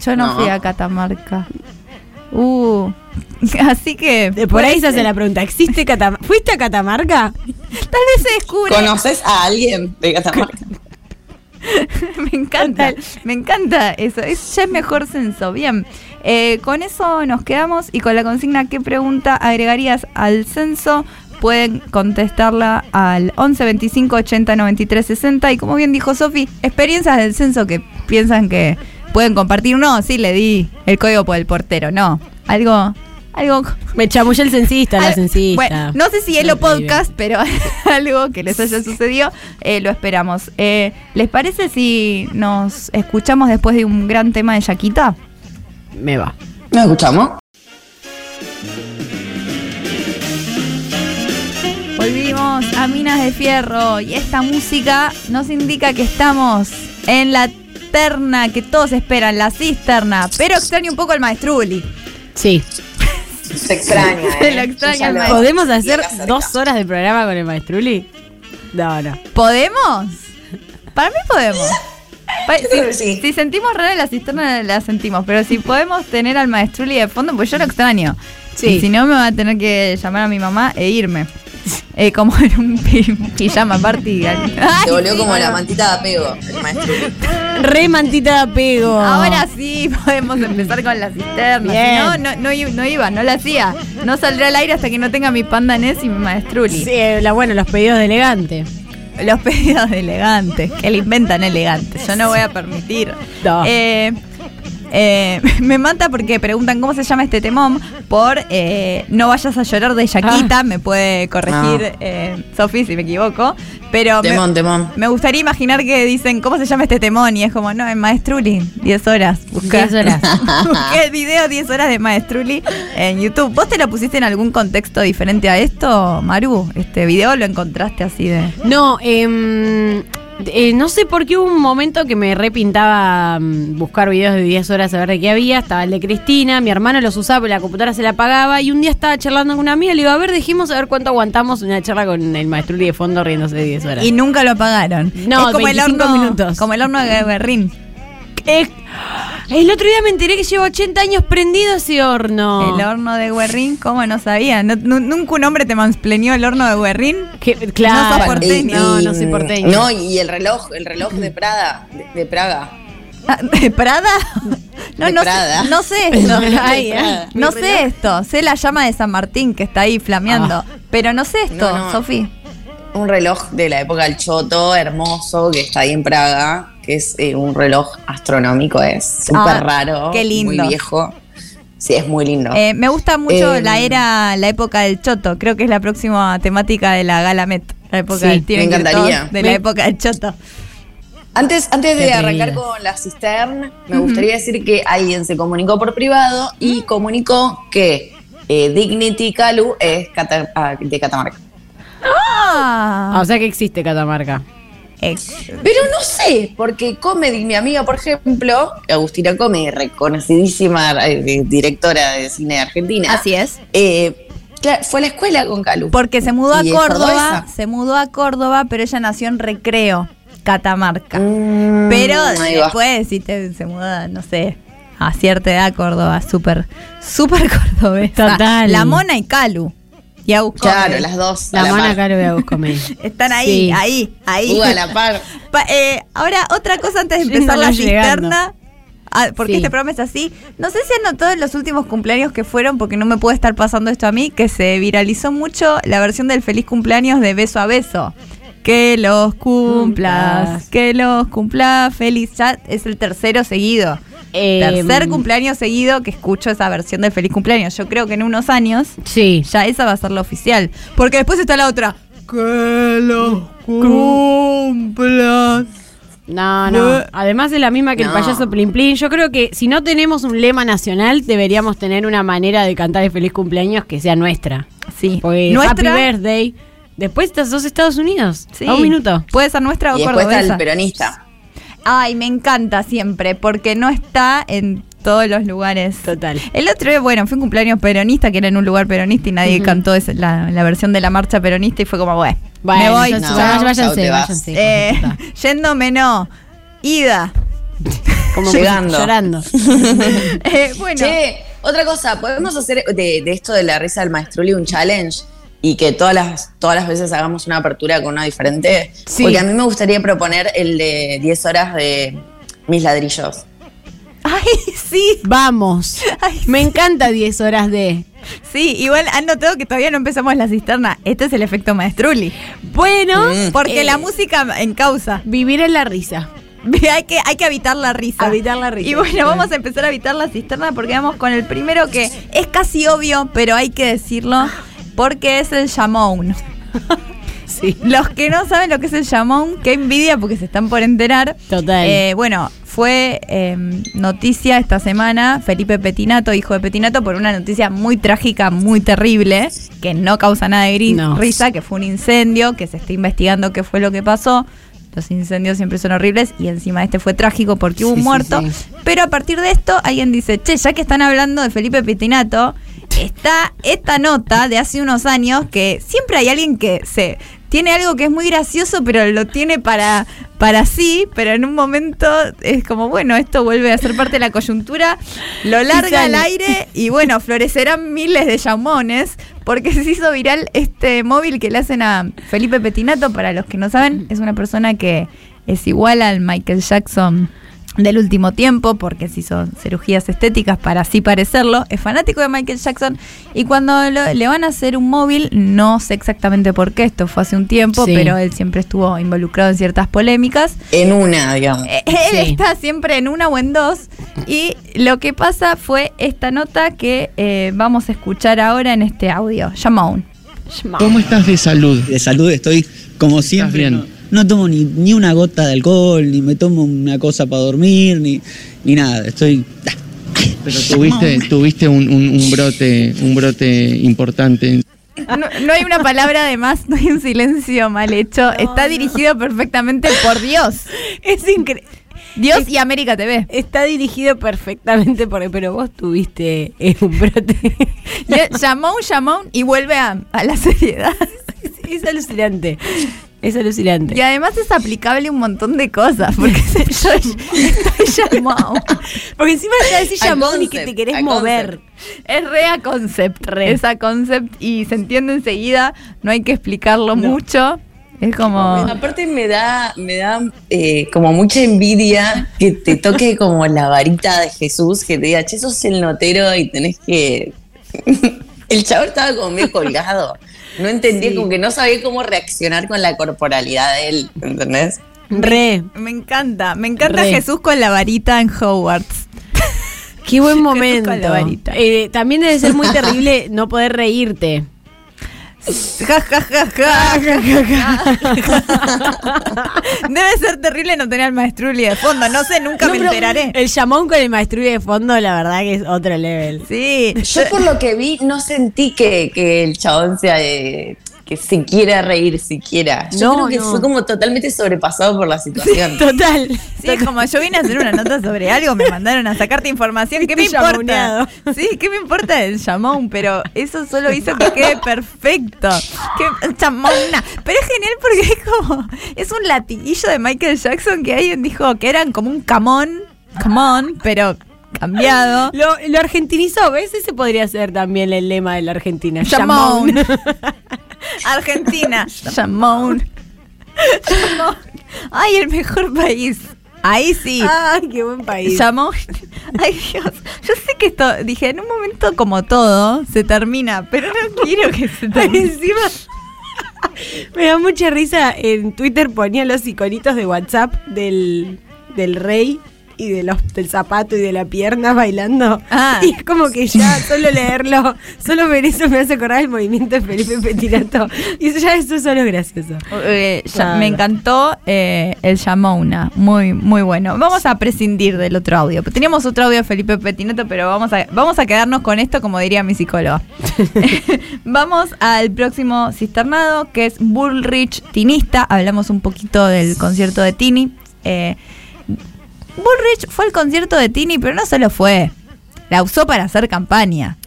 Yo no, No. fui a Catamarca. Uh, así que De por ahí se hace la pregunta. ¿Existe Catamarca? ¿Fuiste a Catamarca? Tal vez se descubre. ¿Conoces a alguien de Catamarca? me encanta, me encanta eso. Es, ya es mejor censo. Bien, Eh, con eso nos quedamos y con la consigna ¿qué pregunta agregarías al censo? Pueden contestarla al 11 25 80 93 60 y como bien dijo Sofi, experiencias del censo que piensan que pueden compartir. No, sí le di el código por el portero, no. Algo, algo Me chamullé el censista, la censista. Bueno, no sé si es lo podcast, pero algo que les haya sucedido, eh, lo esperamos. Eh, ¿Les parece si nos escuchamos después de un gran tema de Yaquita? Me va. ¿Nos escuchamos? Volvimos a Minas de Fierro y esta música nos indica que estamos en la terna que todos esperan, la cisterna, pero extraño un poco al maestruli. Sí. Se extraña. Se ¿eh? lo extraña lo-. ¿Podemos hacer dos horas de programa con el maestruli? No, no. ¿Podemos? Para mí podemos. Si, sí. si sentimos rara la cisterna, la sentimos. Pero si podemos tener al maestruli de fondo, pues yo lo extraño. Sí. Y si no, me va a tener que llamar a mi mamá e irme. Eh, como en un pi- pijama party. Se volvió como la mantita de apego, el maestro. Re mantita de apego. Ahora sí podemos empezar con la cisterna. Bien. Si no, no, no, iba, no la hacía. No saldré al aire hasta que no tenga mi panda Ness y mi maestruli. Sí, eh, la, bueno, los pedidos de elegante. Los pedidos de elegantes, que le inventan elegantes. Yo no voy a permitir. No. Eh, eh, me mata porque preguntan cómo se llama este temón por eh, No vayas a llorar de Yaquita. Me puede corregir eh, Sofi si me equivoco. Pero me- Temón, temón. me, gustaría imaginar que dicen cómo se llama este temón y es como, no, en Maestruli, 10 horas. Busca. 10 horas. Busqué el video 10 horas de Maestruli en YouTube. ¿Vos te lo pusiste en algún contexto diferente a esto, Maru? ¿Este video lo encontraste así de...? No, em, eh, no sé por qué hubo un momento que me repintaba mm, buscar videos de 10 horas a ver de qué había. Estaba el de Cristina, mi hermano los usaba, pero la computadora se la apagaba. Y un día estaba charlando con una amiga, le digo, a ver, dejemos a ver cuánto aguantamos una charla con el maestro de fondo riéndose de 10 horas. Y nunca lo apagaron. No, es como el 25 horno, minutos. Como el horno de Berrín. Eh, el otro día me enteré que lleva 80 años prendido ese horno. El horno de Guerrín, ¿cómo no sabía? No- nunca un hombre te mansplenió el horno de Guerrín. Que- No claro, sos porteño. no, no soy porteño. No, y el reloj, el reloj de Prada, de, de Praga. Ah, ¿De Prada? No, De no, Prada. Sé, no sé esto. Ay, no sé esto. Sé la llama de San Martín que está ahí flameando. Pero no sé esto, No, no. Sofi. Un reloj de la época del Choto, hermoso, que está ahí en Praga, que es eh, un reloj astronómico, es súper Ah, raro. qué lindo. Muy viejo. Sí, es muy lindo. Eh, me gusta mucho Eh, la era, la época del Choto. Creo que es la próxima temática de la Gala Met. La época Sí, del me encantaría. De Me- la época del Choto. Antes, antes de arrancar con la cisterna, me gustaría decir que alguien se comunicó por privado y comunicó que eh, Dignity Calu es cata- ah, de Catamarca. Ah, Ah, o sea que existe Catamarca. Ex- Pero no sé, porque Comedy, mi amiga, por ejemplo, Agustina Comedy, reconocidísima eh, directora de cine de Argentina. Así es. eh, fue a la escuela con Calu. Porque se mudó a Córdoba, se mudó a Córdoba, pero ella nació en Recreo, Catamarca. Mm, pero después, si te, se muda, no sé, a cierta edad a Córdoba, súper, súper cordobesa. Total. La Mona y Calu. Y Agus Claro, las dos. La mano par. acá lo voy a buscar. Están ahí, Sí. ahí, ahí. Uh, a la par. Pa- eh, ahora, otra cosa antes de empezar la cisterna. Ah, porque Sí. este programa es así. No sé si han notado en los últimos cumpleaños que fueron, porque no me puede estar pasando esto a mí, que se viralizó mucho la versión del feliz cumpleaños de beso a beso. Que los cumplas, Cumplas. que los cumplas feliz. Ya es el tercero seguido. Eh, Tercer cumpleaños seguido que escucho esa versión del feliz cumpleaños. Yo creo que en unos años Sí. ya esa va a ser la oficial. Porque después está la otra. Que los cumplas. No, no. Además es la misma que No. el payaso Plin Plin. Yo creo que si no tenemos un lema nacional, deberíamos tener una manera de cantar el feliz cumpleaños que sea nuestra. Sí. Porque Nuestra- Happy Birthday. Después estás dos Estados Unidos. Sí. A un minuto. Puede ser nuestra o Y después está el peronista. Ay, me encanta siempre, porque no está en todos los lugares. Total. El otro día, bueno, fue un cumpleaños peronista, que era en un lugar peronista y nadie cantó esa- la, la versión de la marcha peronista y fue como, bueno, Bueno, me voy. No, chao, váyanse, te vas. váyanse. Eh, yéndome no, ida. Como llegando. Llorando. Eh, bueno, Che, otra cosa, podemos hacer de, de esto de la risa del maestruli un challenge y que todas las, todas las veces hagamos una apertura con una diferente. Sí. Porque a mí me gustaría proponer el de 10 horas de mis ladrillos. ay, sí, Vamos. Ay, Me encanta 10 horas de. sí, igual han notado que todavía no empezamos la cisterna. Este es el efecto maestruli. Bueno, Mm. Porque eh, la música en causa. Vivir en la risa. hay, que, hay que habitar la risa. Habitar la risa. Y bueno, vamos a empezar a habitar la cisterna porque vamos con el primero que es casi obvio, pero hay que decirlo porque es el Shamoun. Sí. Los que no saben lo que es el Shamoun, qué envidia porque se están por enterar. Total. Eh, bueno, fue eh, noticia esta semana Felipe Petinato, hijo de Petinato, por una noticia muy trágica, muy terrible, que no causa nada de gris- No. risa, que fue un incendio, que se está investigando qué fue lo que pasó. Los incendios siempre son horribles y encima este fue trágico porque hubo Sí, un muerto. sí. Pero a partir de esto, alguien dice, che, ya que están hablando de Felipe Petinato, está esta nota de hace unos años que siempre hay alguien que se tiene algo que es muy gracioso, pero lo tiene para, para sí, pero en un momento es como, bueno, esto vuelve a ser parte de la coyuntura, lo larga al aire y bueno, florecerán miles de llamones, porque se hizo viral este móvil que le hacen a Felipe Petinato, para los que no saben, es una persona que es igual al Michael Jackson del último tiempo, porque se hizo cirugías estéticas para así parecerlo, es fanático de Michael Jackson y cuando lo- le van a hacer un móvil, no sé exactamente por qué, esto fue hace un tiempo, Sí. pero él siempre estuvo involucrado en ciertas polémicas. En una, digamos. Eh, Él Sí. está siempre en una o en dos y lo que pasa fue esta nota que eh, vamos a escuchar ahora en este audio. Shamon. ¿Cómo estás de salud? De salud estoy como siempre. bien? No, tomo ni, ni una gota de alcohol, ni me tomo una cosa para dormir, ni, ni nada. Estoy. Pero tuviste, tuviste un, un- un brote, un brote importante. No, no hay una palabra de más, no hay un silencio mal hecho. Está dirigido perfectamente por Dios. Es increíble. Dios y América TV. Está dirigido perfectamente por pero vos tuviste eh, un brote. Shamon, Shamon y vuelve a, a la seriedad. es alucinante. Es alucinante. Y además es aplicable a un montón de cosas, porque estoy, estoy Shamon. Porque encima ya decís llamón y que te querés mover. Es re a concept, Re. es a concept y se entiende enseguida, no hay que explicarlo No. mucho. Es como... Aparte me da, me da eh, como mucha envidia que te toque como la varita de Jesús, que te diga, che, sos el notero y tenés que... el chavo estaba como medio colgado. No entendía, Sí. como que no sabía cómo reaccionar con la corporalidad de él, ¿entendés? Re. Me encanta, me encanta Re. Jesús con la varita en Hogwarts. Qué buen Jesús momento. con la varita. Eh, también debe ser muy terrible no poder reírte. Ja, ja, ja, ja. Debe ser terrible no tener al maestruli de fondo, no sé, nunca No, me enteraré. El llamón con el maestrullo de fondo, la verdad que es otro level. Sí, Yo por lo que vi no sentí que, que el chabón sea de- que se quiera reír siquiera. Yo No, creo que no. fue como totalmente sobrepasado por la situación. Total. Sí, como yo vine a hacer una nota sobre algo, me mandaron a sacarte información. ¿Qué me importa? Sí, ¿qué me importa el chamón? Pero eso solo hizo que quede perfecto. ¿Qué chamona? Pero es genial porque es como. Es un latiguillo de Michael Jackson que alguien dijo que eran como un camón. Camón, pero cambiado. Lo, lo argentinizó, ¿ves? Ese podría ser también el lema de la Argentina. Chamón. Argentina. Chamón. Chamón. Ay, el mejor país. Ahí sí. Ay, qué buen país. Llamó. Ay, Dios. Yo sé que esto, dije, en un momento como todo, se termina, pero no quiero que se termine. encima. Me da mucha risa. En Twitter ponía los iconitos de WhatsApp del, del rey y de los, del zapato y de la pierna bailando. Ah. Y es como que ya solo leerlo, solo ver eso me hace acordar el movimiento de Felipe Petinato. Y eso ya eso solo es gracioso. Eh, ya- me encantó eh, el Yamona, muy muy bueno. Vamos a prescindir del otro audio. Teníamos otro audio de Felipe Petinato, pero vamos a, vamos a quedarnos con esto, como diría mi psicóloga. vamos al próximo cisternado, que es Bullrich Tinista. Hablamos un poquito del concierto de Tini. Eh, Bullrich fue al concierto de Tini, pero no solo fue. La usó para hacer campaña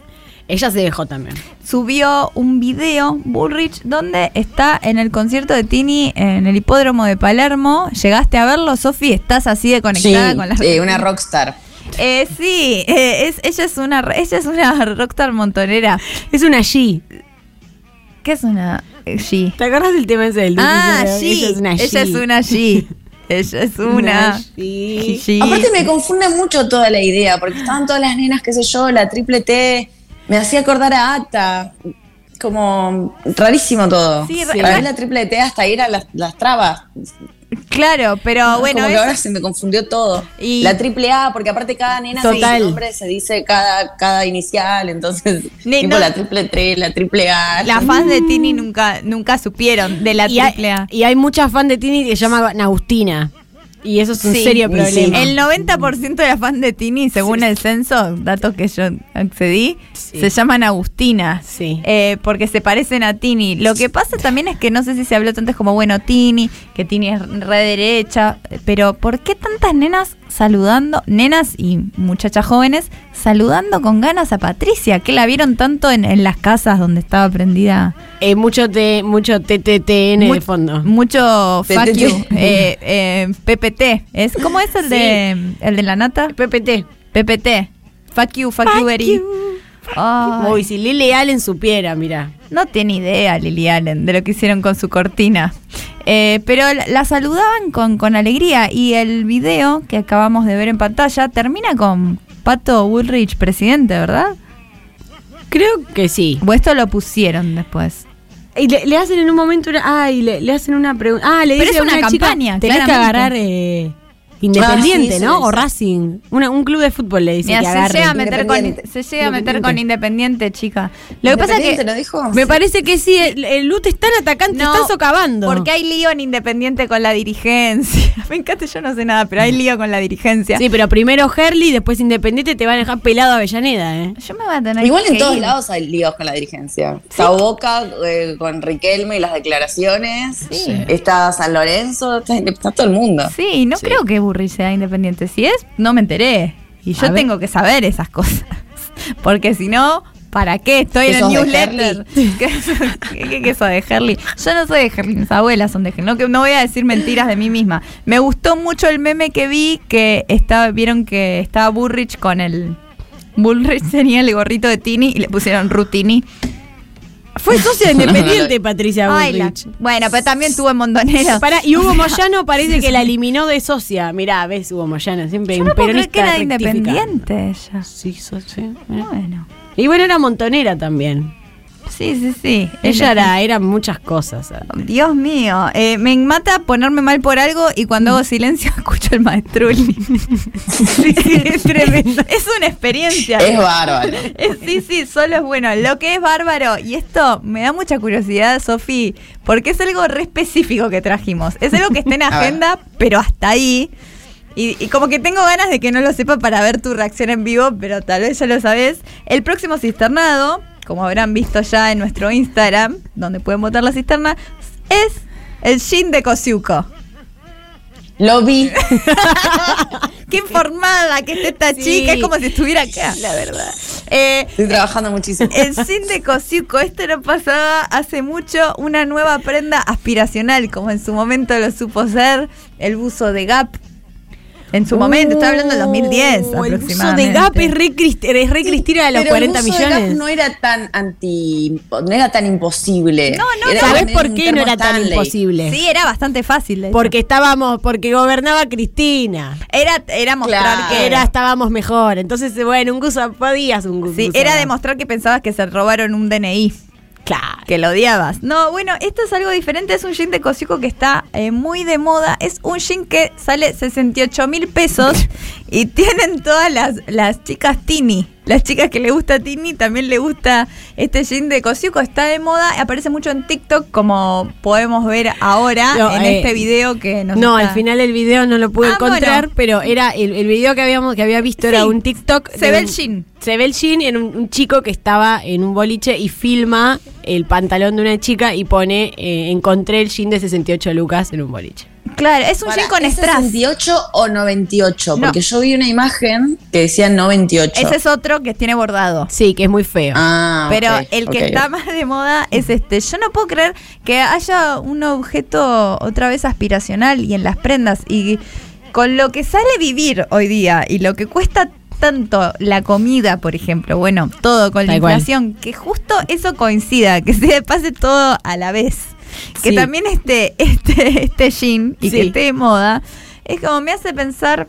Ella se dejó también. subió un video, Bullrich, donde está en el concierto de Tini en el hipódromo de Palermo. ¿Llegaste a verlo, Sofi? ¿Estás así de Sí, conectada con la eh, una rockstar. Eh, sí, eh, es, ella, es una, ella es una rockstar montonera. Es una G. ¿Qué es una G? ¿Te acuerdas del tema ese del Ah? G. Ella es una G. Ella es una G. Ella es una. G. Aparte me confunde mucho toda la idea, porque estaban todas las nenas, qué sé yo, la triple T, me hacía acordar a Ata, como rarísimo todo. Sí, Para ra- mí la triple T hasta ir a las, las trabas. Claro, pero bueno, como que ahora se me confundió todo. Y- La triple A, porque aparte cada nena Total. nombre se dice cada, cada inicial, entonces Ni- tipo no- la triple T, la triple A. las fans de Tini nunca, nunca supieron de la Y triple A. y hay muchas fan de Tini que se llama Agustina. Y eso es un Sí. serio problema. El 90% de las fans de Tini, según el censo, datos que yo accedí, Sí. se llaman Agustina. Sí. Eh, porque se parecen a Tini. Lo que pasa también es que no sé si se habló tanto como, bueno, Tini, que Tini es re derecha, pero ¿por qué tantas nenas saludando, nenas y muchachas jóvenes, saludando con ganas a Patricia, que la vieron tanto en, en las casas donde estaba prendida. Eh, mucho, te, mucho TTTN Mu- de fondo. Mucho fuck you, eh, eh, PPT. ¿Es, ¿Cómo es el, de, el de la nata? PPT. PPT. Fuck you, fuck, you very. Ay, Uy, si Lily Allen supiera, mira. no tiene idea Lily Allen de lo que hicieron con su cortina. Eh, pero la, saludaban con, con alegría y el video que acabamos de ver en pantalla termina con Pato Woolrich presidente, ¿verdad? Creo que sí. O esto lo pusieron después. Y le, le hacen en un momento una. Ay, le, le hacen una pregunta. Ah, le Pero dicen es una chica, campaña, Tenés que claramente. agarrar eh, Independiente, Ah, sí, ¿no? sí, O sí. Racing. Una- un club de fútbol le dice Mira, que se agarre. llega, a meter con, Independiente. se llega a meter con Independiente, chica. Lo que pasa es que ¿Independiente lo dijo? Me parece que sí, el, el Lute están atacando, No, están socavando. Porque hay lío en Independiente con la dirigencia. Me encanta, yo no sé nada, pero hay lío con la dirigencia. Sí, pero primero Herley, después Independiente te van a dejar pelado a Avellaneda, ¿eh? Yo me voy a tener Igual en que todos ir. lados hay líos con la dirigencia. Está Boca eh, con Riquelme y las declaraciones. Está San Lorenzo, está, está todo el mundo. Sí, no creo que Burri sea independiente. Si es, no me enteré. Y yo tengo que saber esas cosas. Porque si no, ¿para qué? Estoy en el ¿Esos de newsletter. ¿Qué, qué, qué, de Herley? Yo no soy de Herley, mis abuelas son de Herley. No, que no voy a decir mentiras de mí misma. Me gustó mucho el meme que vi que estaba, vieron que estaba Burrich con el. Bullrich tenía el gorrito de Tini y le pusieron Rutini. Fue socia de Independiente, Patricia Ay, la- Bullrich. bueno, pero también tuvo en Montonero. Pará, y Hugo Moyano parece que la eliminó de socia. Mirá, ves Hugo Moyano, siempre Yo no puedo creer que era independiente ella. Sí, socia. Bueno. Y bueno, era montonera también. Sí, sí, sí. Ella era, era muchas cosas. Dios mío, eh, me mata ponerme mal por algo y cuando hago silencio escucho el maestruli. sí, es tremendo. Es una experiencia. Es bárbaro. Sí, sí, solo es bueno. Lo que es bárbaro, y esto me da mucha curiosidad, Sofi, porque es algo re específico que trajimos. Es algo que está en agenda, pero hasta ahí. Y, y como que tengo ganas de que no lo sepa para ver tu reacción en vivo, pero tal vez ya lo sabes. El próximo cisternado, como habrán visto ya en nuestro Instagram, donde pueden votar la cisterna, es el Shin de Kosiuko. Lo vi. Qué informada que está esta Sí. chica, es como si estuviera acá. La verdad. Eh, Estoy trabajando muchísimo. El sin de Cosiuco, esto no pasaba hace mucho, una nueva prenda aspiracional, como en su momento lo supo ser el buzo de Gap. En su momento, está hablando del 2010 Uh, El aproximadamente. de Gap es re, Crist- es re Cristina de los Pero el 40 buzo de Gap millones. no era tan anti. No era tan imposible. No, no, Era ¿Sabés por qué no era tan imposible? Sí, era bastante fácil. Porque estábamos, porque gobernaba Cristina. era, era mostrar Claro. que Era, estábamos mejor. Entonces, bueno, un gusto podías un gusto. Sí, era demostrar que pensabas que se robaron un DNI. Claro. Que lo odiabas. No, bueno, esto es algo diferente. Es un jean de Cosiuco que está eh, muy de moda. Es un jean que sale 68 mil pesos y tienen todas las, las chicas Tini. Las chicas que le gusta Tini también le gusta este jean de Cosiuco. Está de moda. Aparece mucho en TikTok, como podemos ver ahora No, en eh, este video que nos No, está- al final del video no lo pude Ah, encontrar, bueno. pero era el, el video que habíamos que había visto era un TikTok. Se ve el jean. Se ve el jean en un, un chico que estaba en un boliche y filma el pantalón de una chica y pone eh, encontré el jean de 68 lucas en un boliche. Claro, es un Para, jean con ¿es strass. 68 o 98? No. Porque yo vi una imagen que decía 98. Ese es otro que tiene bordado. Sí, que es muy feo. Ah, Pero el que está más de moda es este. Yo no puedo creer que haya un objeto otra vez aspiracional y en las prendas. Y con lo que sale vivir hoy día y lo que cuesta tanto la comida, por ejemplo, bueno, todo con la cual. inflación, que justo eso coincida, que se pase todo a la vez. Que Sí. también este, este, este jean y que esté de moda, es como me hace pensar.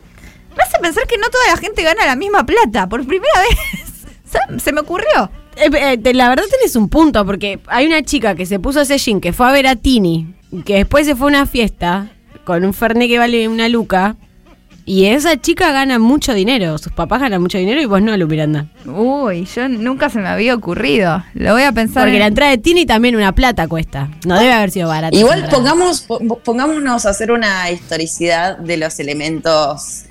Me hace pensar que no toda la gente gana la misma plata. Por primera vez. Se- me ocurrió. Eh, eh, la verdad tenés un punto, porque hay una chica que se puso ese jean que fue a ver a Tini, que después se fue a una fiesta con un Fernet que vale una luca, y esa chica gana mucho dinero, sus papás ganan mucho dinero y vos no, Lu Miranda. Uy, yo nunca se me había ocurrido. Lo voy a pensar. Porque en- la entrada de Tini también una plata cuesta. No debe haber sido barata. Igual pongamos, po- pongámonos a hacer una historicidad de los elementos.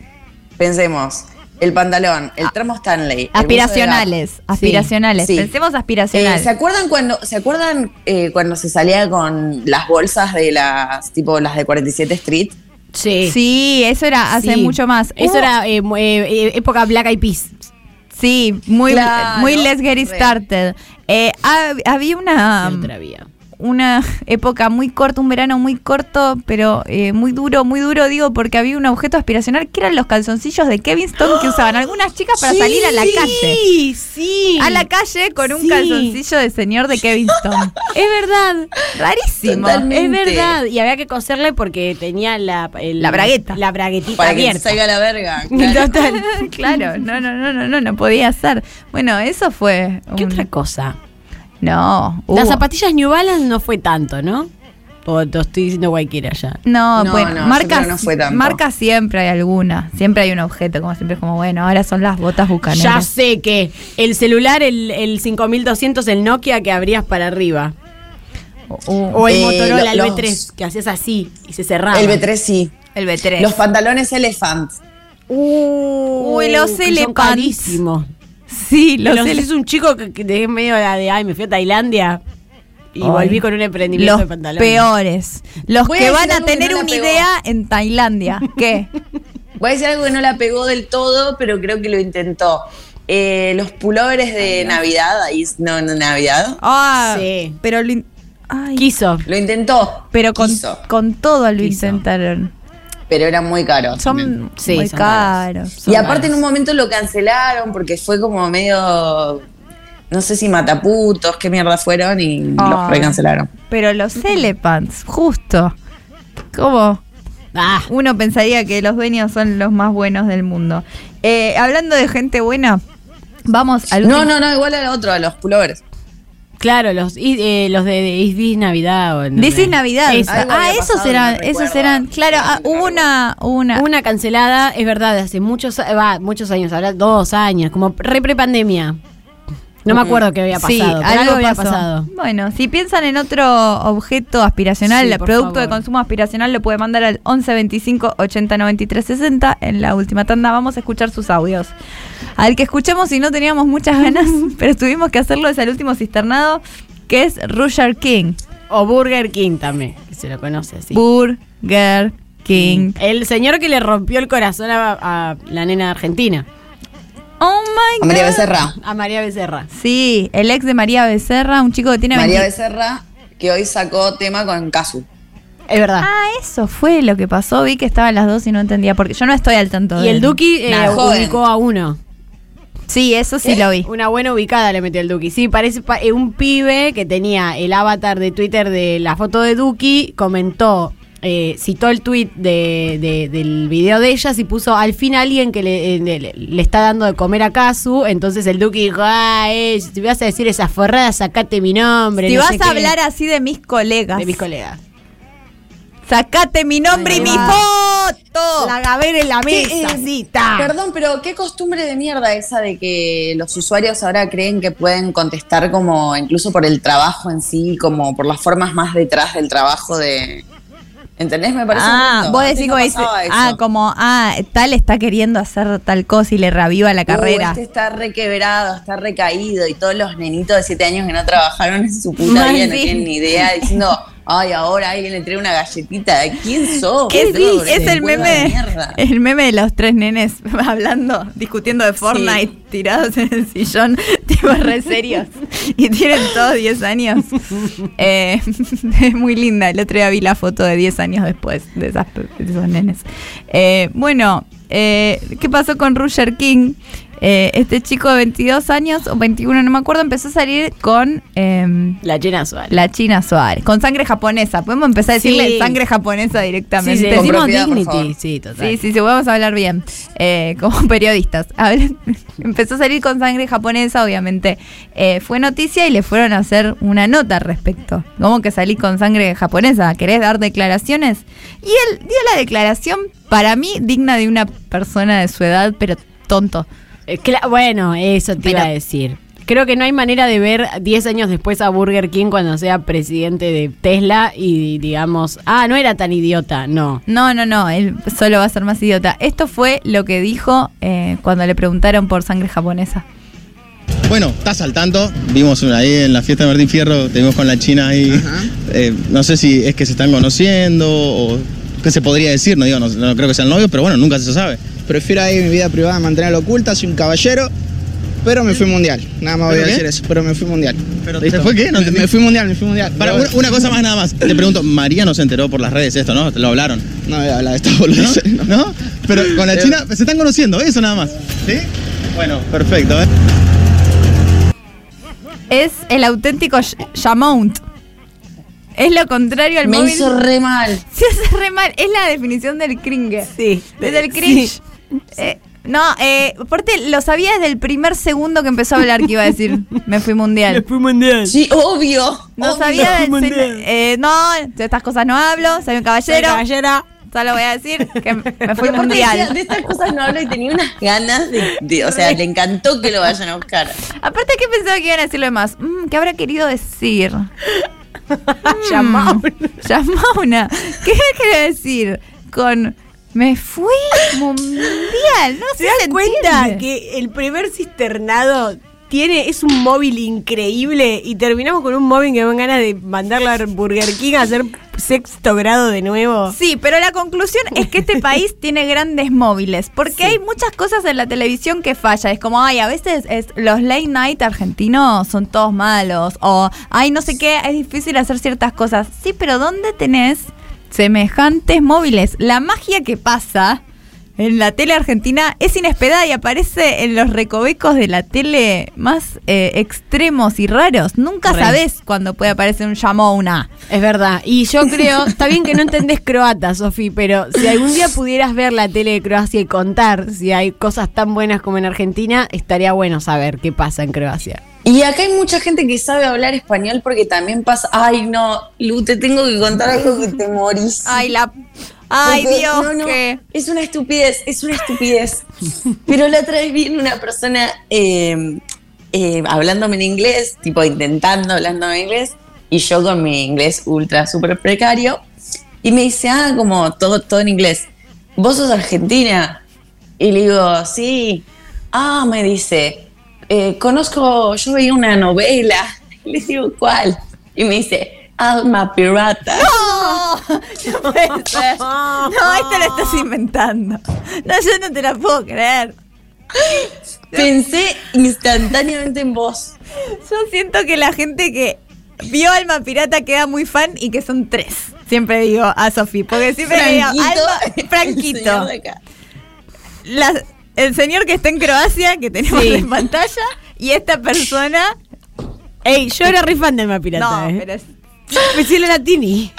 Pensemos, el pantalón, el tramo Stanley. Aspiracionales, aspiracionales. Sí. Pensemos. Eh, aspiracionales. ¿Se acuerdan cuando se acuerdan eh, cuando se salía con las bolsas de las tipo las de 47 Street? Sí. Sí, eso era hace Sí. mucho más. Eso era eh, mu- eh, eh, época Black Eyed Peas. Sí, muy, Claro, muy Let's Get It. Started. Eh, hab- había una, otra vía. Una época muy corta, un verano muy corto, pero eh, muy duro, muy duro, digo, porque había un objeto aspiracional que eran los calzoncillos de Kevin Stone que usaban algunas chicas para salir a la calle. Sí, sí. A la calle con un Sí. calzoncillo de señor de Kevin Stone. Es verdad. Rarísimo. Totalmente. Es verdad. Y había que coserle porque tenía la, el- La bragueta. La braguetita Para que salga la verga. claro. Total. claro, no, no, no, no, no, no podía ser. Bueno, eso fue. ¿Qué un- otra cosa? No. Las zapatillas New Balance no fue tanto, ¿no? O te estoy diciendo cualquiera ya. No, No, bueno, no, yo marcas, no fue tanto. marcas siempre hay alguna. Siempre hay un objeto, como siempre es como, bueno, ahora son las botas Ya bucaneras. sé que el celular, el, el 5200, el Nokia que abrías para arriba. O, O el Eh, Motorola, el lo- B3, los- que hacías así y se cerraba. El B3 sí. el B3. Los pantalones Elephant. Uy, los que son Elephants. carísimos. Sí, los, es un chico que, que de medio de, de, ay, me fui a Tailandia y Ay. volví con un emprendimiento los de pantalones. peores. Los Voy que van a tener no una pegó. idea en Tailandia. ¿Qué? Voy a decir algo que no la pegó del todo, pero creo que lo intentó. Eh, los pullovers de Navidad, ahí no, no Navidad, Ah, Sí. pero lo in- ay, Quiso. lo intentó. pero con, quiso, con todo lo Quiso. intentaron. Pero eran muy caros. Son Sí, muy son caros. Y aparte caros. en un momento lo cancelaron porque fue como medio, no sé si mataputos, qué mierda fueron y los recancelaron. Pero los Elephants, justo. ¿Cómo? Ah, Uno pensaría que los dueños son los más buenos del mundo. Eh, hablando de gente buena, vamos al No, no, no, igual al otro, a los pullovers. Claro, los, eh, los de, de Is This Navidad. O no This sé. is Navidad. Esa. Ah, esos eran, no esos eran, claro, ah, hubo una, una, Una cancelada, es verdad, de hace muchos, va, muchos años, ahora dos años, como re prepandemia. No me acuerdo qué había Sí, pasado, pero algo algo había pasó. pasado. Bueno, si piensan en otro objeto aspiracional, Sí, producto de consumo aspiracional, lo puede mandar al 11 25 80 93 60. En la última tanda vamos a escuchar sus audios. Al que escuchemos y no teníamos muchas ganas, pero tuvimos que hacerlo, es el último cisternado, que es Roger King. O Burger King también, que se lo conoce así. Burger King. El señor que le rompió el corazón a, a la nena argentina, Oh my A María God. Becerra. a María Becerra. Sí, el ex de María Becerra, un chico que tiene María 20 Becerra, que hoy sacó tema con Casu. Es verdad. Ah, eso fue lo que pasó. Vi que estaban las dos y no entendía porque yo no estoy al tanto. y de- el Duki eh, ubicó a uno. Sí, eso sí lo vi. Una buena ubicada le metió el Duki. Sí, parece pa- eh, un pibe que tenía el avatar de Twitter de la foto de Duki, comentó, eh, citó el tweet de, de- del video de ellas y puso al fin alguien que le, eh, le- le está dando de comer a Kazu. Entonces el Duki dijo, ah, eh, si te vas a decir esas forradas, sacate mi nombre. Si no vas sé a qué". hablar así de mis colegas, de mis colegas. sacate mi nombre y mi foto. La gavera en la ¿Qué, mesa, eh. Perdón, pero qué costumbre de mierda esa de que los usuarios ahora creen que pueden contestar como incluso por el trabajo en sí, como por las formas más detrás del trabajo de... ¿Entendés? Me parece Ah, horrendo. vos decís no como dice, ah, como, ah, tal está queriendo hacer tal cosa y le reviva la Uh, carrera. este está requebrado, está recaído y todos los nenitos de 7 años que no trabajaron en su puta vida no tienen ni idea diciendo, ay, ahora alguien le trae una galletita. ¿Quién sos? ¿Qué sí? Es el meme, el meme de los tres nenes hablando, discutiendo de Fortnite, tirados en el sillón, tipo re serios. Y tienen todos 10 años. Eh, es muy linda. El otro día vi la foto de 10 años después de, esas- de esos nenes. Eh, bueno, eh, ¿qué pasó con Roger King? Eh, este chico de 22 años, o 21, no me acuerdo, empezó a salir con... em, La China Suárez. la China Suárez, con sangre japonesa. Podemos empezar a decirle Sí. sangre japonesa Sí, directamente. sí, decimos Dignity. favor. Sí, total. Sí, sí, sí, vamos a hablar bien, eh, como periodistas. A ver, empezó a salir con sangre japonesa, obviamente. fue noticia y le fueron a hacer una nota al respecto. ¿Cómo que salí con sangre japonesa? ¿Querés dar declaraciones? Y él dio la declaración, para mí, digna de una persona de su edad, pero tonto. Eh, bueno, eso te iba a decir. Creo que no hay manera de ver 10 años después a Burger King cuando sea presidente de Tesla y digamos, ah, no era tan idiota, no. No, no, no, él solo va a ser más idiota. Esto fue lo que dijo eh, cuando le preguntaron por sangre japonesa. Bueno, estás al tanto. Vimos una ahí en la fiesta de Martín Fierro, te vimos con la China ahí. Eh, no sé si es que se están conociendo o ¿qué se podría decir? No digo, no, no creo que sean novios, pero bueno, nunca se sabe. Prefiero ahí mi vida privada mantenerla oculta, soy un caballero, pero me fui mundial. Nada más voy ¿Pero a qué? decir eso, pero me fui mundial. ¿Pero Listo. te fue qué? No me, fui mundial, me fui mundial. Para, una, una cosa más nada más. Te pregunto, María no se enteró por las redes esto, ¿no? Te lo hablaron. No voy a hablar de esta ¿No? boludez. no. ¿No? Pero con la Eh. China se están conociendo, eso nada más. ¿Sí? Bueno, perfecto. ¿eh? Es el auténtico sh- Shamount. Es lo contrario al Me móvil. hizo re mal. Se hace re mal. Es la definición del cringe. Sí. Desde el cringe. Eh, no, eh, aparte lo sabía desde el primer segundo que empezó a hablar que iba a decir me fui mundial. Fui mundial. Sí, obvio. No obvio. sabía del eh, no, de estas cosas no hablo, soy un caballero. Caballera. Solo voy a decir que me fui decía, mundial. de estas cosas no hablo y tenía unas ganas de, de- o sea, le encantó que lo vayan a buscar. Aparte, ¿qué pensaba que iban a decir lo demás? Mm, ¿Qué habrá querido decir? Llamado. Llamauna. ¿Qué quiere decir? Con me fui mundial. No ¿Se dan se cuenta que el primer cisternado tiene, es un móvil increíble y terminamos con un móvil que me dan ganas de mandarla a Burger King a hacer sexto grado de nuevo? Sí, pero la conclusión es que este país tiene grandes móviles, porque hay muchas cosas en la televisión que falla. Es como, ay, a veces es- los late night argentinos son todos malos, o, ay, no sé qué, es difícil hacer ciertas cosas. Sí, pero ¿dónde tenés semejantes móviles? La magia que pasa en la tele argentina es inesperada y aparece en los recovecos de la tele más eh, extremos y raros. Nunca Re. sabés cuándo puede aparecer un llamona. Es verdad. Y yo creo, está bien que no entendés croata, Sofi, pero si algún día pudieras ver la tele de Croacia y contar si hay cosas tan buenas como en Argentina, estaría bueno saber qué pasa en Croacia. Y acá hay mucha gente que sabe hablar español porque también pasa. Ay, no, Lu, te tengo que contar algo que te morís. Ay, la. Ay, Dios, no, no, que. Es una estupidez, es una estupidez. Pero la otra vez viene una persona eh, eh, hablándome en inglés, tipo intentando hablándome en inglés, y yo con mi inglés ultra súper precario, y me dice, ah, como todo, todo en inglés, ¿vos sos argentina? Y le digo, sí. Ah, me dice, "Eh, conozco, yo veía una novela. Y le digo, ¿cuál? Y me dice, Alma Pirata. ¡No! No puede. No, esto lo estás inventando. No, yo no te la puedo creer. Pensé instantáneamente en vos. Yo siento que la gente que vio Alma Pirata queda muy fan y que son tres. Siempre digo a Sofi, porque siempre le digo Alma, el señor Franquito. La- el señor que está en Croacia, que tenemos Sí. en pantalla, y esta persona. Ey, yo era re fan de Alma Pirata, no, ¿eh? pero es. Priscila Latini.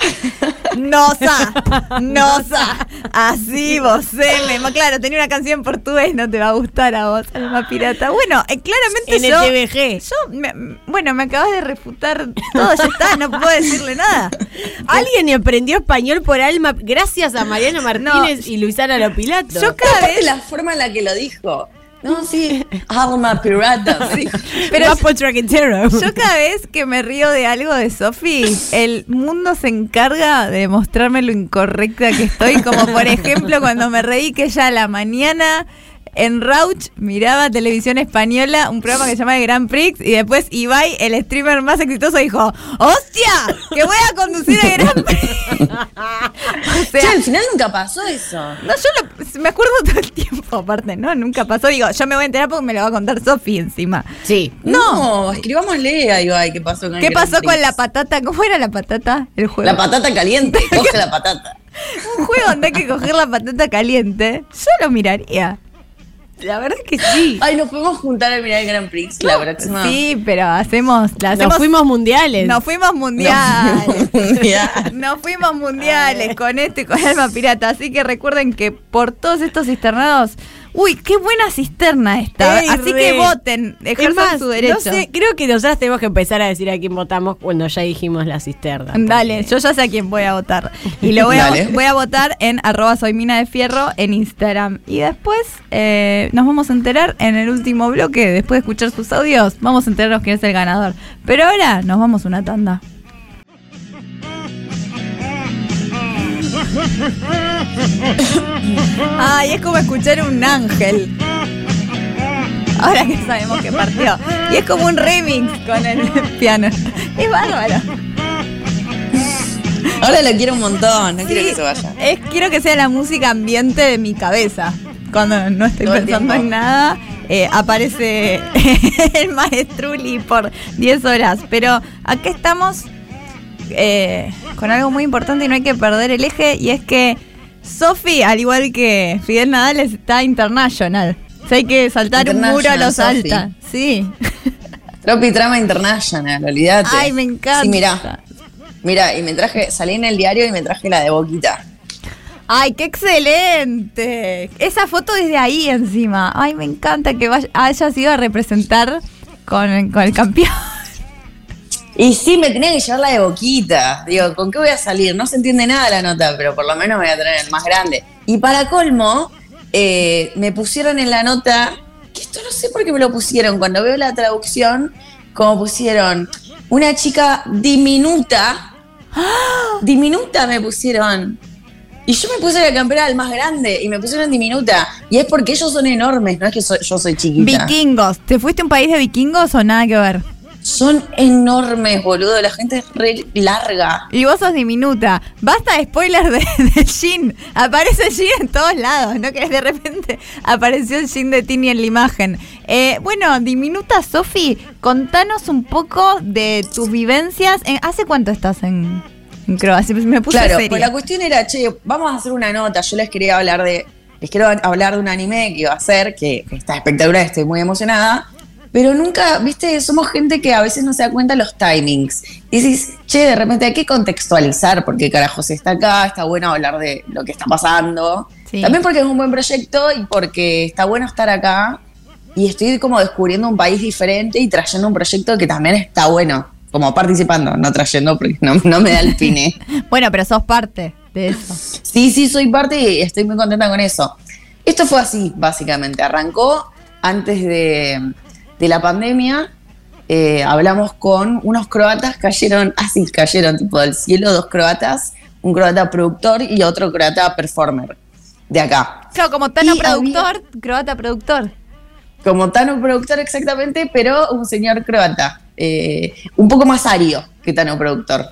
Nosa, Nosa, así vos, me Claro, tenía una canción en portugués, no te va a gustar a vos, Alma Pirata. Bueno, eh, claramente En el yo. TVG. Yo, me- bueno, me acabas de refutar todo, ya está, no puedo decirle nada. Alguien aprendió español por Alma gracias a Mariano Martínez y Luisana Lopilato. Yo cada vez. la forma en la que lo dijo. No, sí, Alma Pirata. Sí. Pero Traquetero. yo cada vez que me río de algo de Sofi, el mundo se encarga de mostrarme lo incorrecta que estoy. Como por ejemplo cuando me reí que ya a la mañana en Rauch miraba televisión española, un programa que se llama El Grand Prix, y después Ibai, el streamer más exitoso, dijo, ¡Hostia! ¡Que voy a conducir el Grand Prix! o Che, sea, al final nunca pasó eso. no, yo lo- me acuerdo todo el tiempo, aparte, ¿no? Nunca pasó. Digo, yo me voy a enterar porque me lo va a contar Sofi encima. Sí. No, escribámosle a Ibai qué pasó con ¿Qué el Grand pasó con la patata? ¿Cómo era la patata? El juego. La patata caliente, coge la patata. Un juego donde hay que coger la patata caliente. Yo lo miraría. La verdad es que sí. Ay, nos podemos juntar a mirar el Grand Prix la próxima. Sí, pero hacemos. La hacemos Nos fuimos mundiales. Nos fuimos mundiales. Nos fuimos mundiales con este y con Alma Pirata. Así que recuerden que por todos estos cisternados. Uy, qué buena cisterna esta. Ey, Así re. que voten, Es ejerzan más, su derecho. no sé, creo que nosotras tenemos que empezar a decir a quién votamos cuando ya dijimos la cisterna. Dale, yo ya sé a quién voy a votar. Y lo voy a, voy a votar en arroba soy mina de fierro en Instagram. Y después eh, nos vamos a enterar en el último bloque, después de escuchar sus audios, vamos a enterarnos quién es el ganador. Pero ahora nos vamos a una tanda. Ay, es como escuchar un ángel. Ahora que sabemos que partió. Y es como un remix con el piano. Es bárbaro. Ahora lo quiero un montón, no quiero que se vaya. Es, quiero que sea la música ambiente de mi cabeza. Cuando no estoy Todo pensando en nada, eh, aparece el maestruli por 10 horas. Pero acá estamos eh, con algo muy importante y no hay que perder el eje. Y es que Sofi, al igual que Fidel Nadal, está international. O sea, hay que saltar un muro a los Sofi. alta. Sí. Tropi Trama International, olvídate. Ay, me encanta. Sí, mirá. Mira, y me traje, salí en el diario y me traje la de Boquita. ¡Ay, qué excelente! Esa foto desde ahí encima. Ay, me encanta que vaya, hayas ido a representar con, con el campeón. Y sí, me tenía que llevar la de Boquita. Digo, ¿con qué voy a salir? No se entiende nada la nota, pero por lo menos me voy a tener el más grande. Y para colmo, eh, me pusieron en la nota, que esto no sé por qué me lo pusieron, cuando veo la traducción, como pusieron una chica diminuta, diminuta me pusieron. Y yo me puse la campera del más grande y me pusieron diminuta. Y es porque ellos son enormes, no es que yo soy chiquita. Vikingos. ¿Te fuiste a un país de vikingos o nada que ver? Son enormes, boludo. La gente es re larga. Y vos sos diminuta. Basta de spoiler de, de Jin. Aparece Jin en todos lados. ¿No que de repente apareció el Jin de Tini en la imagen? Eh, bueno, diminuta Sofi, contanos un poco de tus vivencias. En- ¿Hace cuánto estás en, en Croacia? Me puse Claro, seria. pues la cuestión era, che, vamos a hacer una nota. Yo les quería hablar de. Les quiero hablar de un anime que iba a hacer, que está espectacular, estoy muy emocionada. Pero nunca, viste, somos gente que a veces no se da cuenta los timings. Y dices, che, de repente hay que contextualizar, porque carajo se está acá, está bueno hablar de lo que está pasando. Sí. También porque es un buen proyecto y porque está bueno estar acá. Y estoy como descubriendo un país diferente y trayendo un proyecto que también está bueno. Como participando, no trayendo porque no, no me da el pine. Bueno, pero sos parte de eso. Sí, sí, soy parte y estoy muy contenta con eso. Esto fue así, básicamente. Arrancó antes de, de la pandemia. eh, hablamos con unos croatas, cayeron, así cayeron tipo del cielo, dos croatas, un croata productor y otro croata performer de acá. Claro, como Tano Y productor, croata productor. Como Tano productor exactamente, pero un señor croata. eh, un poco más ario que Tano productor.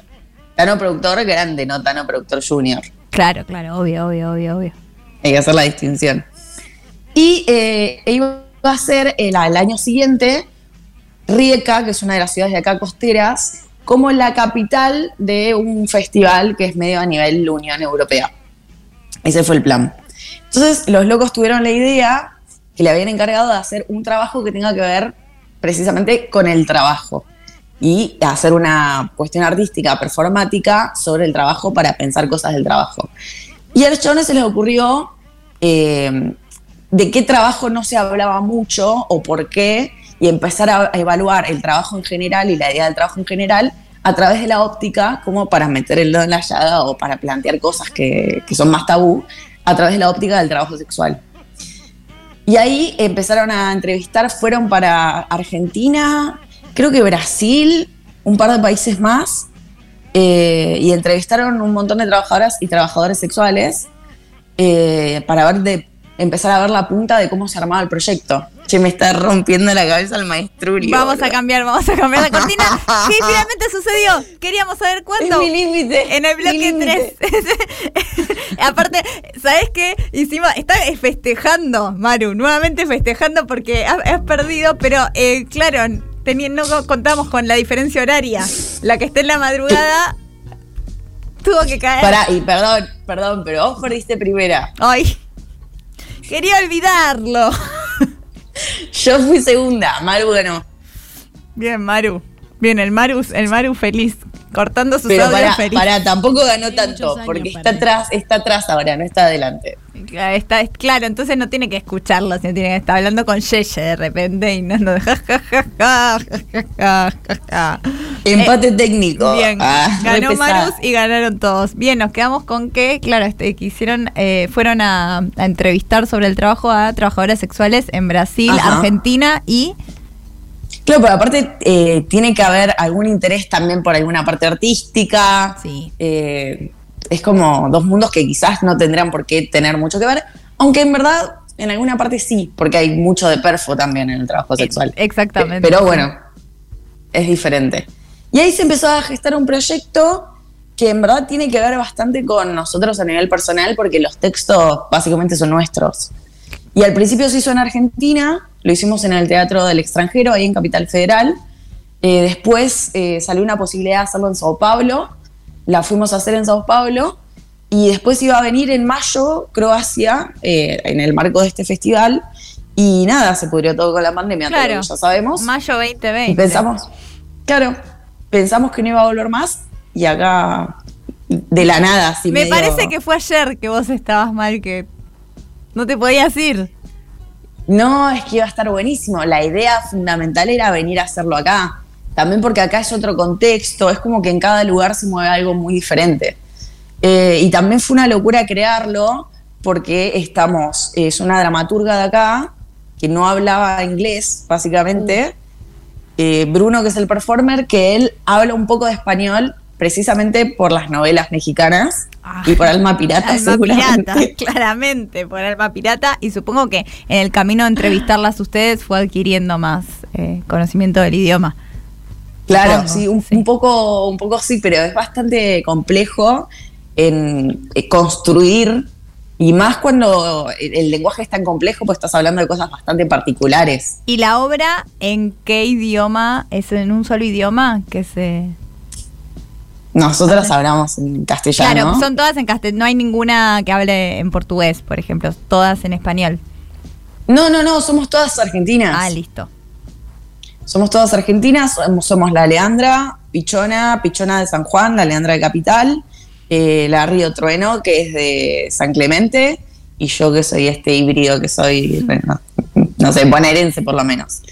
Tano productor grande, no Tano productor junior. Claro, claro, obvio, obvio, obvio, obvio. Hay que hacer la distinción. Y eh, iba a ser el, al año siguiente Rijeka, que es una de las ciudades de acá costeras, como la capital de un festival que es medio a nivel Unión Europea. Ese fue el plan. Entonces los locos tuvieron la idea que le habían encargado de hacer un trabajo que tenga que ver precisamente con el trabajo y hacer una cuestión artística, performática sobre el trabajo para pensar cosas del trabajo. Y a los chavales se les ocurrió eh, de qué trabajo no se hablaba mucho o por qué, y empezar a evaluar el trabajo en general y la idea del trabajo en general a través de la óptica, como para meter el dedo en la llaga o para plantear cosas que, que son más tabú, a través de la óptica del trabajo sexual. Y ahí empezaron a entrevistar, fueron para Argentina, creo que Brasil, un par de países más, eh, y entrevistaron un montón de trabajadoras y trabajadores sexuales eh, para ver de, empezar a ver la punta de cómo se armaba el proyecto. Che, me está rompiendo la cabeza el maestrulio. Vamos a cambiar, vamos a cambiar la cortina. ¿Qué finalmente sucedió? Queríamos saber cuándo. Es mi límite. En el bloque límite. 3. Aparte, ¿sabes qué? Hicimos, está festejando, Maru, nuevamente festejando porque has, has perdido, pero eh, claro, teni- no co- contamos con la diferencia horaria. La que esté en la madrugada tuvo que caer. Pará, y perdón, perdón, pero vos perdiste primera. Ay, quería olvidarlo. Yo fui segunda, Maru ganó. Bien, Maru. Bien, el Maru, el Maru feliz, cortando sus Pero feliz. pará, tampoco ganó tanto, porque está para atrás, está atrás ahora, no está adelante. Claro, Está, es- claro, entonces no tiene que escucharlo, sino tiene que estar hablando con Yeye de repente y no, no ja, ja, ja, ja, ja, ja, ja, ja. Empate técnico. Eh, Bien, Ah, ganó. Marus y ganaron todos. Bien, nos quedamos con que, claro, este, que hicieron, eh, fueron a, a entrevistar sobre el trabajo a trabajadoras sexuales en Brasil, Ajá. Argentina y Claro, pero aparte eh, tiene que haber algún interés también por alguna parte artística. Sí. Eh, es como dos mundos que quizás no tendrán por qué tener mucho que ver, aunque en verdad en alguna parte sí, porque hay mucho de perfo también en el trabajo sexual. exactamente. Pe- Pero bueno, es diferente. Y ahí se empezó a gestar un proyecto que en verdad tiene que ver bastante con nosotros a nivel personal porque los textos básicamente son nuestros. Y al principio se hizo en Argentina, lo hicimos en el Teatro del Extranjero, ahí en Capital Federal. Eh, después eh, salió una posibilidad de hacerlo en Sao Paulo, la fuimos a hacer en Sao Paulo. Y después iba a venir en mayo Croacia, eh, en el marco de este festival. Y nada, se pudrió todo con la pandemia, todo Claro. que ya sabemos. Mayo 2020. Y pensamos, claro, pensamos que no iba a volver más y acá de la nada, así Me medio- parece que fue ayer que vos estabas mal, que no te podías ir. No, es que iba a estar buenísimo. La idea fundamental era venir a hacerlo acá. También porque acá es otro contexto, es como que en cada lugar se mueve algo muy diferente. Eh, y también fue una locura crearlo porque estamos, es una dramaturga de acá que no hablaba inglés, básicamente. Eh, Bruno, que es el performer, que él habla un poco de español precisamente por las novelas mexicanas y por Alma Pirata, Alma seguramente. pirata, claramente, por alma pirata. Y supongo que en el camino de entrevistarlas ustedes fue adquiriendo más eh, conocimiento del idioma. Claro, sí, un, sí. un poco, un poco sí, pero es bastante complejo en eh, construir y más cuando el, el lenguaje es tan complejo, pues estás hablando de cosas bastante particulares. ¿Y la obra en qué idioma? ¿Es en un solo idioma que se...? Nosotras hablamos en castellano. Claro, son todas en castellano. No hay ninguna que hable en portugués, por ejemplo. Todas en español. No, no, no, somos todas argentinas. Ah, listo. Somos todas argentinas, somos, somos la Leandra, Pichona, Pichona de San Juan, la Leandra de Capital, eh, la Río Trueno, que es de San Clemente, y yo que soy este híbrido, que soy, no, no sé, bonaerense por lo menos.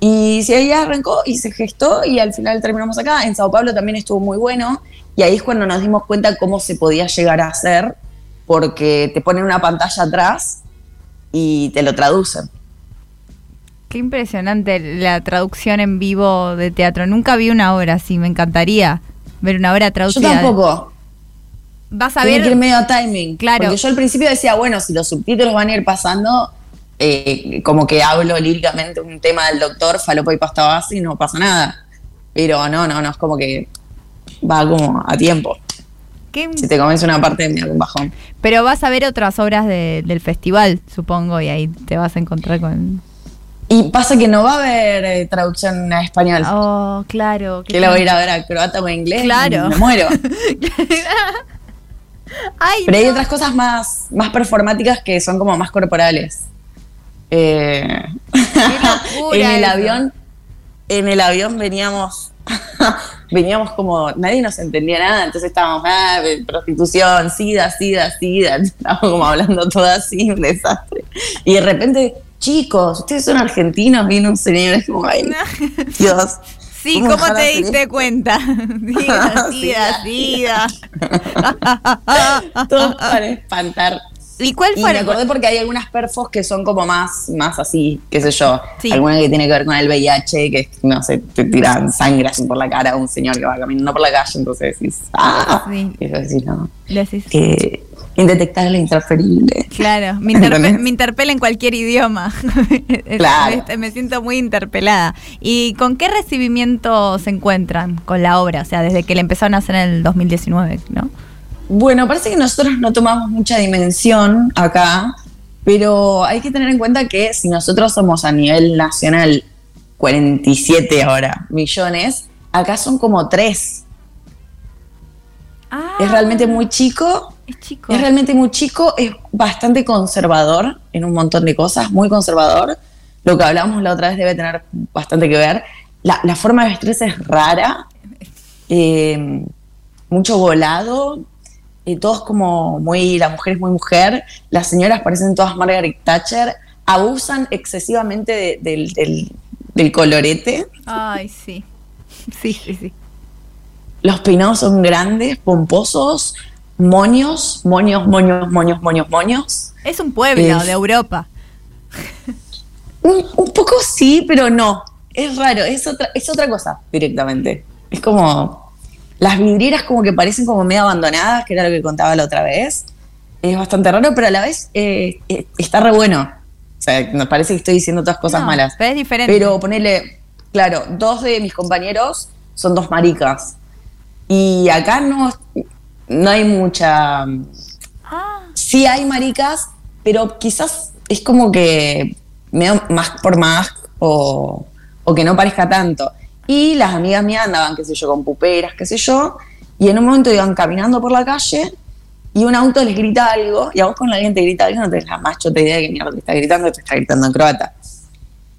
Y sí, ahí arrancó y se gestó y al final terminamos acá. En Sao Paulo también estuvo muy bueno y ahí es cuando nos dimos cuenta cómo se podía llegar a hacer, porque te ponen una pantalla atrás y te lo traducen. Qué impresionante la traducción en vivo de teatro. Nunca vi una obra así. Me encantaría ver una obra Yo traducida. tampoco. Vas a Tiene ver... que ir medio a timing. Claro. Porque yo al principio decía, bueno, si los subtítulos van a ir pasando, eh, como que hablo líricamente un tema del doctor, falopa y pasta base y no pasa nada. Pero no, no, no, es como que va como a tiempo. qué- Si te comes una parte, me un bajón. Pero vas a ver otras obras de- del festival, supongo, y ahí te vas a encontrar con... Y pasa que no va a haber eh, traducción a español. Oh, claro. que la voy a ir a ver a croata o a inglés. Claro. Me muero. Ay, Pero hay otras cosas más, más performáticas que son como más corporales. Eh, en el eso. avión, en el avión veníamos, veníamos como, nadie nos entendía nada, entonces estábamos, ah, prostitución, sida, sida, sida, estábamos como hablando todo así, un desastre. Y de repente, chicos, ustedes son argentinos, viene un señor, es como, ay, Dios. Sí, ¿cómo ¿cómo dejar te diste esto? cuenta? Sida, sida, sida. Todo para espantar. ¿Y cuál Y fue me acordé porque hay algunas perfos que son como más, más así, qué sé yo. Sí. Alguna que tiene que ver con el VIH, que no sé, te tiran sangre así por la cara a un señor que va caminando por la calle, entonces decís, ¡ah! Sí. Y yo decís, no, Decís, que indetectable, intransferible. Claro, me, interpe- me interpela en cualquier idioma. Claro. me, me siento muy interpelada. ¿Y con qué recibimiento se encuentran con la obra? O sea, desde que la empezaron a hacer en el 2019, ¿no? Bueno, parece que nosotros no tomamos mucha dimensión acá, pero hay que tener en cuenta que si nosotros somos a nivel nacional 47 ahora millones, acá son como 3. Ah, Es realmente muy chico Es chico. Es realmente muy chico, es bastante conservador en un montón de cosas, muy conservador. Lo que hablamos la otra vez debe tener bastante que ver. La, la forma de vestirse es rara, eh, mucho volado, eh, todos como muy, la mujer es muy mujer, las señoras parecen todas Margaret Thatcher, abusan excesivamente de- del, del- del colorete, Ay, sí. Sí, sí, sí. los peinados son grandes, pomposos, moños, moños, moños, moños, moños, moños. Es un pueblo Es- de Europa. Un, un poco sí, pero no. Es raro, es otra, es otra cosa directamente. Es como. Las vidrieras como que parecen como medio abandonadas, que era lo que contaba la otra vez. Es bastante raro, pero a la vez eh, eh, está re bueno. O sea, me parece que estoy diciendo todas cosas No, malas. Pero es diferente. Pero ponele, claro, dos de mis compañeros son dos maricas. Y acá no, no hay mucha. Ah, Sí hay maricas, pero quizás es como que medio más por más o, o que no parezca tanto. Y las amigas mías andaban, qué sé yo, con puperas, qué sé yo, y en un momento iban caminando por la calle y un auto les grita algo, y a vos con alguien te grita algo, no tenés la más chota idea de que mierda te está gritando, te está gritando en croata.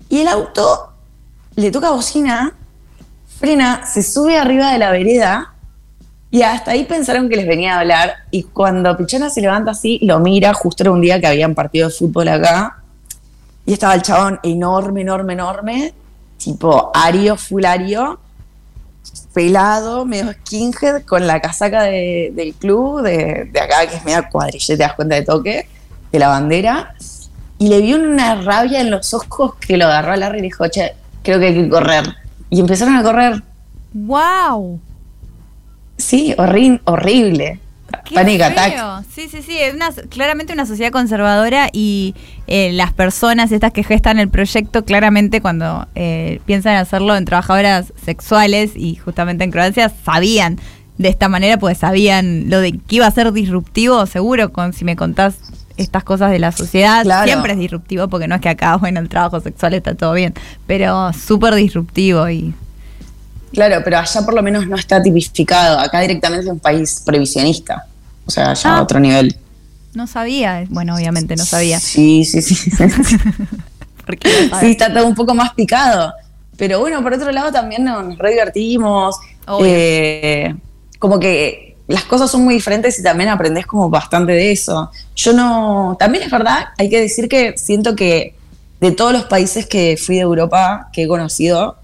Y el auto le toca bocina, frena, se sube arriba de la vereda y hasta ahí pensaron que les venía a hablar. Y cuando Pichona se levanta así, lo mira, justo era un día que habían partido de fútbol acá. Y estaba el chabón enorme, enorme, enorme. Tipo ario, full ario. Pelado, medio skinhead, con la casaca de- del club, de, de acá, que es medio cuadrilla, te das cuenta de toque, de la bandera. Y le vio una rabia en los ojos que lo agarró a Larry y le dijo, che, creo que hay que correr. Y empezaron a correr. wow. Sí, horri- horrible. Panic. Sí, sí, sí, es una, claramente una sociedad conservadora y eh, las personas estas que gestan el proyecto claramente cuando eh, piensan hacerlo en trabajadoras sexuales y justamente en Croacia sabían de esta manera, pues sabían lo de que iba a ser disruptivo, seguro, con si me contás estas cosas de la sociedad, Claro. siempre es disruptivo porque no es que acá, bueno, el trabajo sexual está todo bien, pero súper disruptivo y Claro, pero allá por lo menos no está tipificado. Acá directamente es un país previsionista. O sea, Ah. a otro nivel. no sabía, bueno, obviamente no sabía. Sí, sí, sí. Porque sí, está todo un poco más picado. Pero bueno, por otro lado también nos re divertimos. Eh, como que las cosas son muy diferentes y también aprendés como bastante de eso. Yo no. También es verdad, hay que decir que siento que de todos los países que fui de Europa, que he conocido,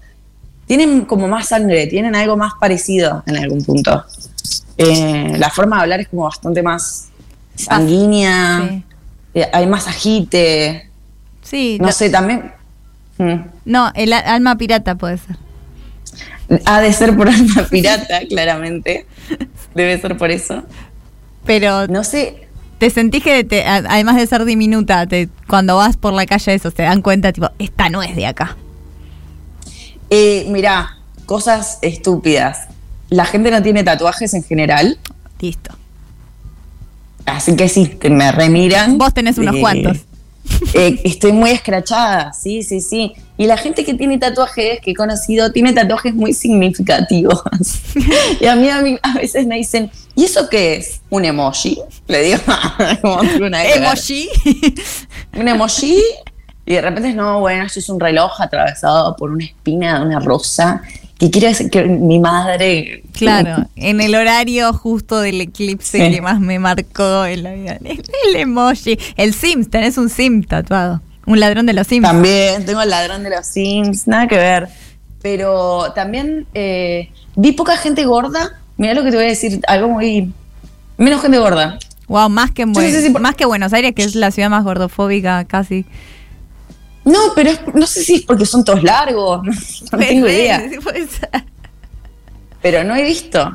tienen como más sangre, tienen algo más parecido en algún punto. Eh, la forma de hablar es como bastante más sanguínea, Sí. eh, hay más agite, Sí, no sé, también... Mm. No, el alma pirata puede ser. Ha de ser por alma pirata, claramente. Debe ser por eso. Pero No sé. te sentís que te- además de ser diminuta, te, cuando vas por la calle eso, te dan cuenta, tipo, esta no es de acá. Eh, mirá, cosas estúpidas. La gente no tiene tatuajes en general, Listo. así que sí, me remiran. Vos tenés unos Eh, cuantos. eh, estoy muy escrachada, sí, sí, sí. Y la gente que tiene tatuajes, que he conocido, tiene tatuajes muy significativos. y a mí, a mí a veces me dicen, ¿y eso qué es? ¿Un emoji? Le digo, una. Emoji. un emoji y de repente no, bueno, esto es un reloj atravesado por una espina de una rosa que quiere decir que mi madre... claro, en el horario justo del eclipse Sí. que más me marcó en la vida. El emoji. El Sims, tenés un Sim tatuado. Un ladrón de los Sims. También tengo el ladrón de los Sims, nada que ver. Pero también eh, vi poca gente gorda. Mira lo que te voy a decir, algo muy... Menos gente gorda. Wow, más que, en Yo no Buen- sé si por- más que Buenos Aires, que es la ciudad más gordofóbica casi. No, pero es- no sé si es porque son todos largos, no tengo idea. Sí, puede ser. Pero no he visto.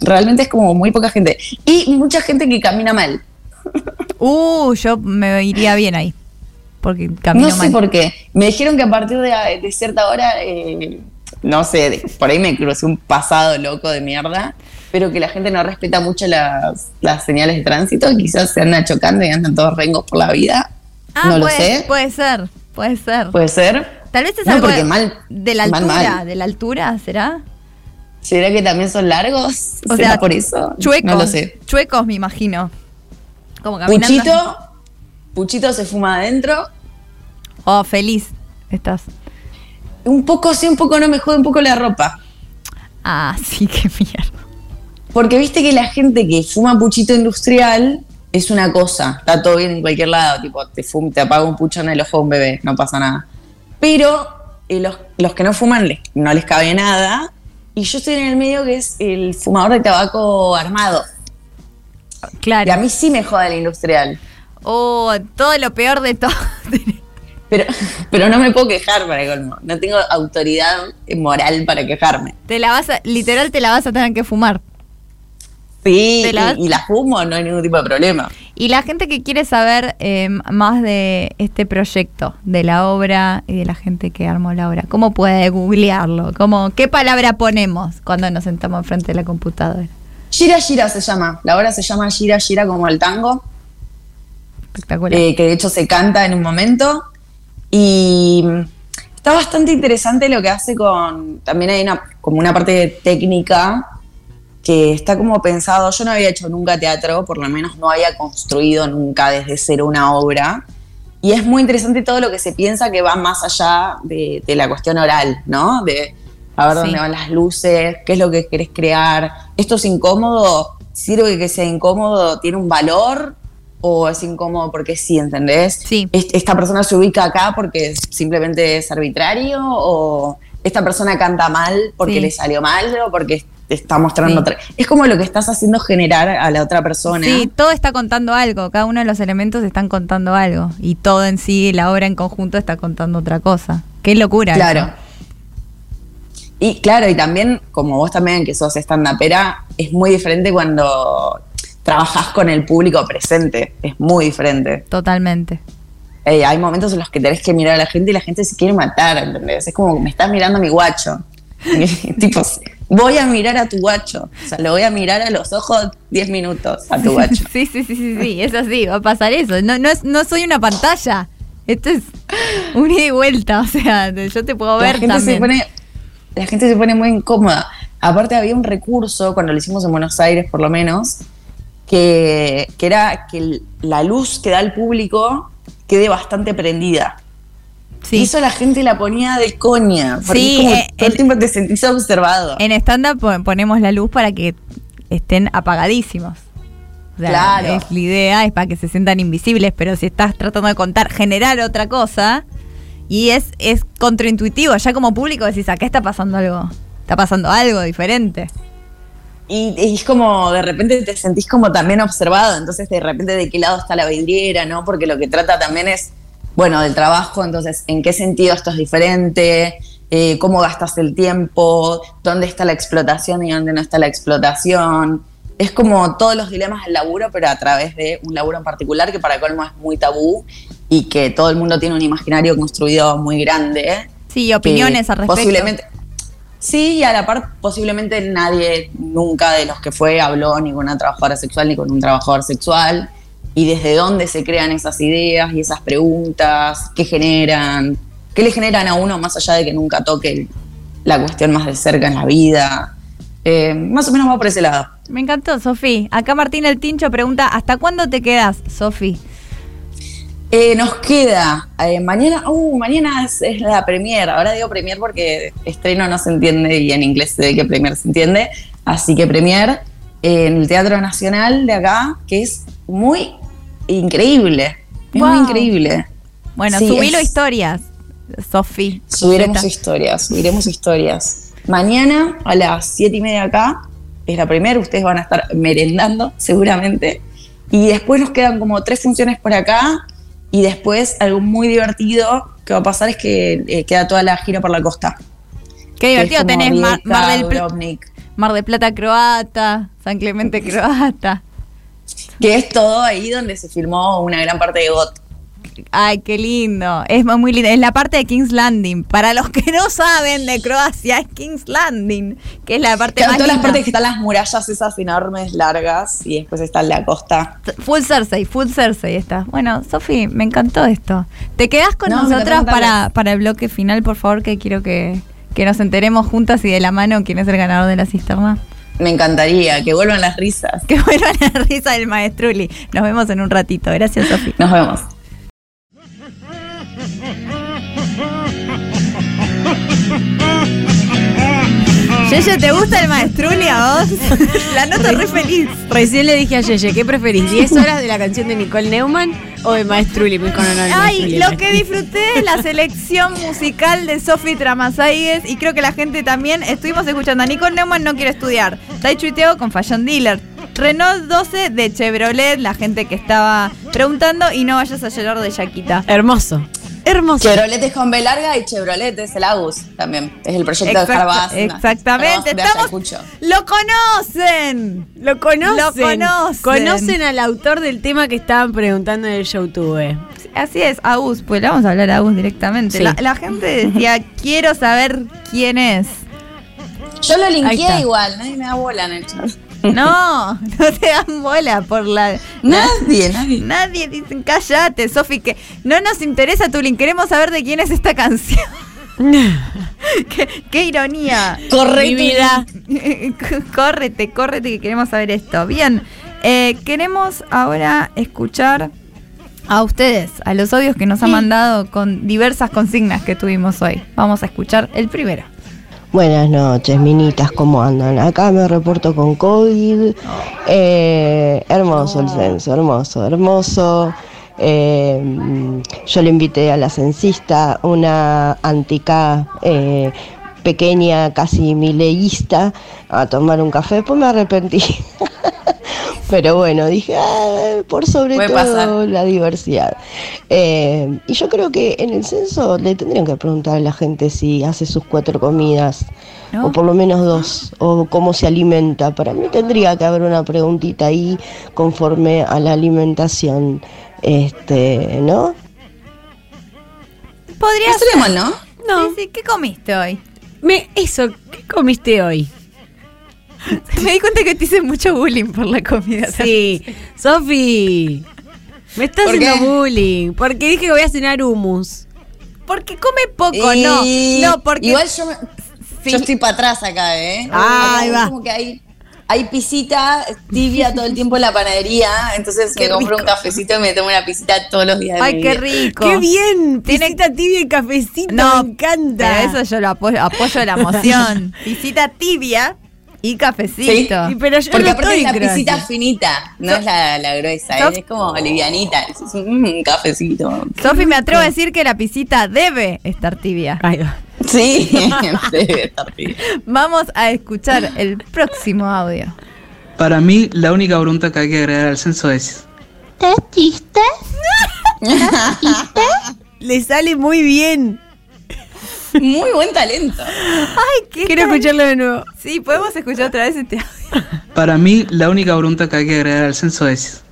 realmente es como muy poca gente. Y mucha gente que camina mal. Uh, yo me iría bien ahí. Porque camino no sé mal. por qué. Me dijeron que a partir de, de cierta hora, eh, no sé, de- por ahí me crucé un pasado loco de mierda, pero que la gente no respeta mucho las, las señales de tránsito, quizás se andan chocando y andan todos rengos por la vida. Ah, no lo puede, sé. puede ser, puede ser. Puede ser. Tal vez es No, algo mal- de la mal, altura, mal. de la altura, ¿será? ¿Será que también son largos? O ¿Será sea, por eso? Chuecos. No lo sé. Chuecos, me imagino. Como caminando. Puchito, Puchito se fuma adentro. Oh, feliz estás. Un poco sí, un poco no, me jode un poco la ropa. Ah, sí, qué mierda. Porque viste que la gente que fuma puchito industrial es una cosa, está todo bien en cualquier lado, tipo, te, fum- te apaga un pucho en el ojo de un bebé, no pasa nada. Pero eh, los, los que no fuman les- no les cabe nada, y yo estoy en el medio que es el fumador de tabaco armado. Y Claro. a mí sí me joda el industrial, Oh, todo lo peor de todo. pero, pero no me puedo quejar para colmo, no tengo autoridad moral para quejarme. te la vas a, literal te la vas a tener que fumar. Sí, Te la- y, y la fumo, no hay ningún tipo de problema. Y la gente que quiere saber eh, más de este proyecto, de la obra y de la gente que armó la obra, ¿cómo puede googlearlo? ¿Cómo, ¿Qué palabra ponemos cuando nos sentamos frente a la computadora? Gira Gira se llama. La obra se llama Gira Gira como el tango. Espectacular. eh, que de hecho se canta en un momento. Y mm, está bastante interesante lo que hace con. También hay una, como una parte técnica que está como pensado. Yo no había hecho nunca teatro, por lo menos no había construido nunca desde cero una obra. Y es muy interesante todo lo que se piensa que va más allá de, de la cuestión oral, ¿no? De a ver Sí. dónde van las luces, qué es lo que querés crear. ¿Esto es incómodo? ¿Sirve que sea incómodo? ¿Tiene un valor? ¿O es incómodo porque sí, ¿entendés? Sí. ¿Est- ¿Esta persona se ubica acá porque simplemente es arbitrario? ¿O esta persona canta mal porque Sí. le salió mal? ¿O porque te está mostrando Sí. otra? Es como lo que estás haciendo generar a la otra persona. Sí, todo está contando algo, cada uno de los elementos están contando algo y todo en sí, la obra en conjunto está contando otra cosa. Qué locura. Claro. eso. Y claro, y también, como vos también que sos stand-upera, es muy diferente cuando trabajás con el público presente. Es muy diferente. Totalmente. Hay momentos en los que tenés que mirar a la gente y la gente se quiere matar, ¿entendés? Es como, me estás mirando a mi guacho. tipo, voy a mirar a tu guacho. O sea, lo voy a mirar a los ojos 10 minutos a tu guacho. Sí, sí, sí, sí, sí, es así, va a pasar eso. No, no, es, no soy una pantalla. Esto es un ida y vuelta, o sea, yo te puedo la ver gente también. se pone la gente se pone muy incómoda aparte había un recurso cuando lo hicimos en Buenos Aires por lo menos que, que era que la luz que da el público quede bastante prendida Sí. y eso la gente la ponía de coña porque Sí, como eh, todo el tiempo te sentís observado En stand-up pon- ponemos la luz para que estén apagadísimos. O sea, Claro. es la idea es para que se sientan invisibles, pero si estás tratando de contar, generar otra cosa, y es, es contraintuitivo, ya como público decís, acá está pasando algo, está pasando algo diferente. Y, y es como, de repente te sentís como también observado, entonces de repente de qué lado está la vidriera, ¿no? Porque lo que trata también es, bueno, del trabajo, entonces, ¿en qué sentido esto es diferente? Eh, ¿Cómo gastas el tiempo? ¿Dónde está la explotación y dónde no está la explotación? Es como todos los dilemas del laburo, pero a través de un laburo en particular que para colmo es muy tabú y que todo el mundo tiene un imaginario construido muy grande. ¿eh? Sí, opiniones al respecto. Posiblemente. Sí, y a la par, posiblemente nadie nunca de los que fue habló ni con una trabajadora sexual ni con un trabajador sexual. Y desde dónde se crean esas ideas y esas preguntas, qué generan, qué le generan a uno más allá de que nunca toque la cuestión más de cerca en la vida. Eh, más o menos va por ese lado. Me encantó, Sofi. Acá Martín el Tincho pregunta, ¿hasta cuándo te quedas, Sofi? Eh, nos queda eh, mañana, uh, mañana es, es la premier. Ahora digo premier porque estreno no se entiende y en inglés se ve que premier se entiende. Así que premier eh, en el Teatro Nacional de acá, que es muy increíble. Es muy increíble. Bueno, Sí, subilo es- historias, Sofi. Subiremos historias, subiremos historias. Mañana a las siete y media acá es la primera, ustedes van a estar merendando seguramente. Y después nos quedan como tres funciones por acá. Y después algo muy divertido que va a pasar es que eh, queda toda la gira por la costa. Qué divertido, tenés Mar, Mar del Mar del Plata croata, San Clemente croata. Que es todo ahí donde se filmó una gran parte de GOT. Ay, qué lindo. Es muy lindo. Es la parte de King's Landing. Para los que no saben de Croacia, es King's Landing, que es la parte Claro, más todas las partes que están las murallas esas enormes, largas, y después está la costa. Full Cersei, full Cersei está. Bueno, Sofi, me encantó esto. ¿Te quedás con No, me nosotras encantó para, para el bloque final, por favor? Que quiero que, que nos enteremos juntas y de la mano quién es el ganador de la cisterna. Me encantaría que vuelvan las risas. Que vuelva la risa del maestruli. Nos vemos en un ratito. Gracias, Sofi. Nos vemos. Yeye, ¿te gusta el maestruli a vos? la noto re feliz. Recién le dije a Yeye, ¿qué preferís? ¿10 horas de la canción de Nicole Neumann o de Maestruli? Me dijo, no, no, el Ay, Maestruli, lo que disfruté es la selección musical de Sofi Tramasaigues y creo que la gente también. Estuvimos escuchando a Nicole Neumann, no quiere estudiar. Tai Chuiteo con Fashion Dealer. Renault 12 de Chevrolet, la gente que estaba preguntando, y no vayas a llorar de Yaquita. Hermoso. Hermoso. Chevrolet es con B larga y Chevrolet es el Agus también. Es el proyecto Exacto- de Jarbas. exactamente, estamos- ¡Lo conocen! Lo conocen. Lo conocen. Conocen al autor del tema que estaban preguntando en el YouTube. Así es, Agus, pues le vamos a hablar a Agus directamente. Sí. La, la gente decía, quiero saber quién es. Yo lo linkeé igual, nadie me da bola en el chat. No, no te dan bola por la. Nadie, nadie. Nadie dicen, cállate, Sofi, que no nos interesa tu link, queremos saber de quién es esta canción. qué, qué ironía. Corre Mi vida. córrete, córrete, que queremos saber esto. Bien, eh, queremos ahora escuchar a ustedes, a los audios que nos han mandado con diversas consignas que tuvimos hoy. Vamos a escuchar el primero. Buenas noches, minitas, ¿cómo andan? Acá me reporto con COVID. Eh, hermoso el censo, hermoso, hermoso. Eh, yo le invité a la censista, una antica eh, pequeña, casi mileísta, a tomar un café. Después me arrepentí. Pero bueno, dije, "Ah, por sobre Puede todo pasar. la diversidad. Eh, y yo creo que en el censo le tendrían que preguntar a la gente si hace sus cuatro comidas, ¿No? o por lo menos dos, o cómo se alimenta. Para mí tendría que haber una preguntita ahí conforme a la alimentación, este, ¿no? Podría mal, ¿no? No. Sí, sí, ¿qué comiste hoy? Me, eso, ¿qué comiste hoy? Me di cuenta que te hice mucho bullying por la comida. Sí, Sofi, me estás ¿Por haciendo qué? bullying. Porque dije que voy a cenar hummus. Porque come poco, no. Y- No, porque. Igual yo, me- Sí. yo estoy para atrás acá, ¿eh? Ahí Acá va. Como que hay, hay pisita tibia todo el tiempo en la panadería, entonces Qué me compro rico. un cafecito y me tomo una pisita todos los días de Ay, mi qué vida. rico. ¡Qué bien! Tiene- Pisita tibia y cafecito, No, me encanta. Pero eso yo lo apoyo, apoyo la moción. Visita tibia y cafecito. Y pero yo Porque no aparte estoy es la pisita finita, no es la, la gruesa, es como livianita, es un, un cafecito. Sofi, me atrevo a decir que la pisita debe estar tibia. Ahí va. Sí, debe estar bien. Vamos a escuchar el próximo audio. Para mí, la única pregunta que hay que agregar al censo es: Le sale muy bien. Muy buen talento. Ay, qué Quiero tal? escucharlo de nuevo. Sí, podemos escuchar otra vez este audio. Para mí, la única pregunta que hay que agregar al censo es: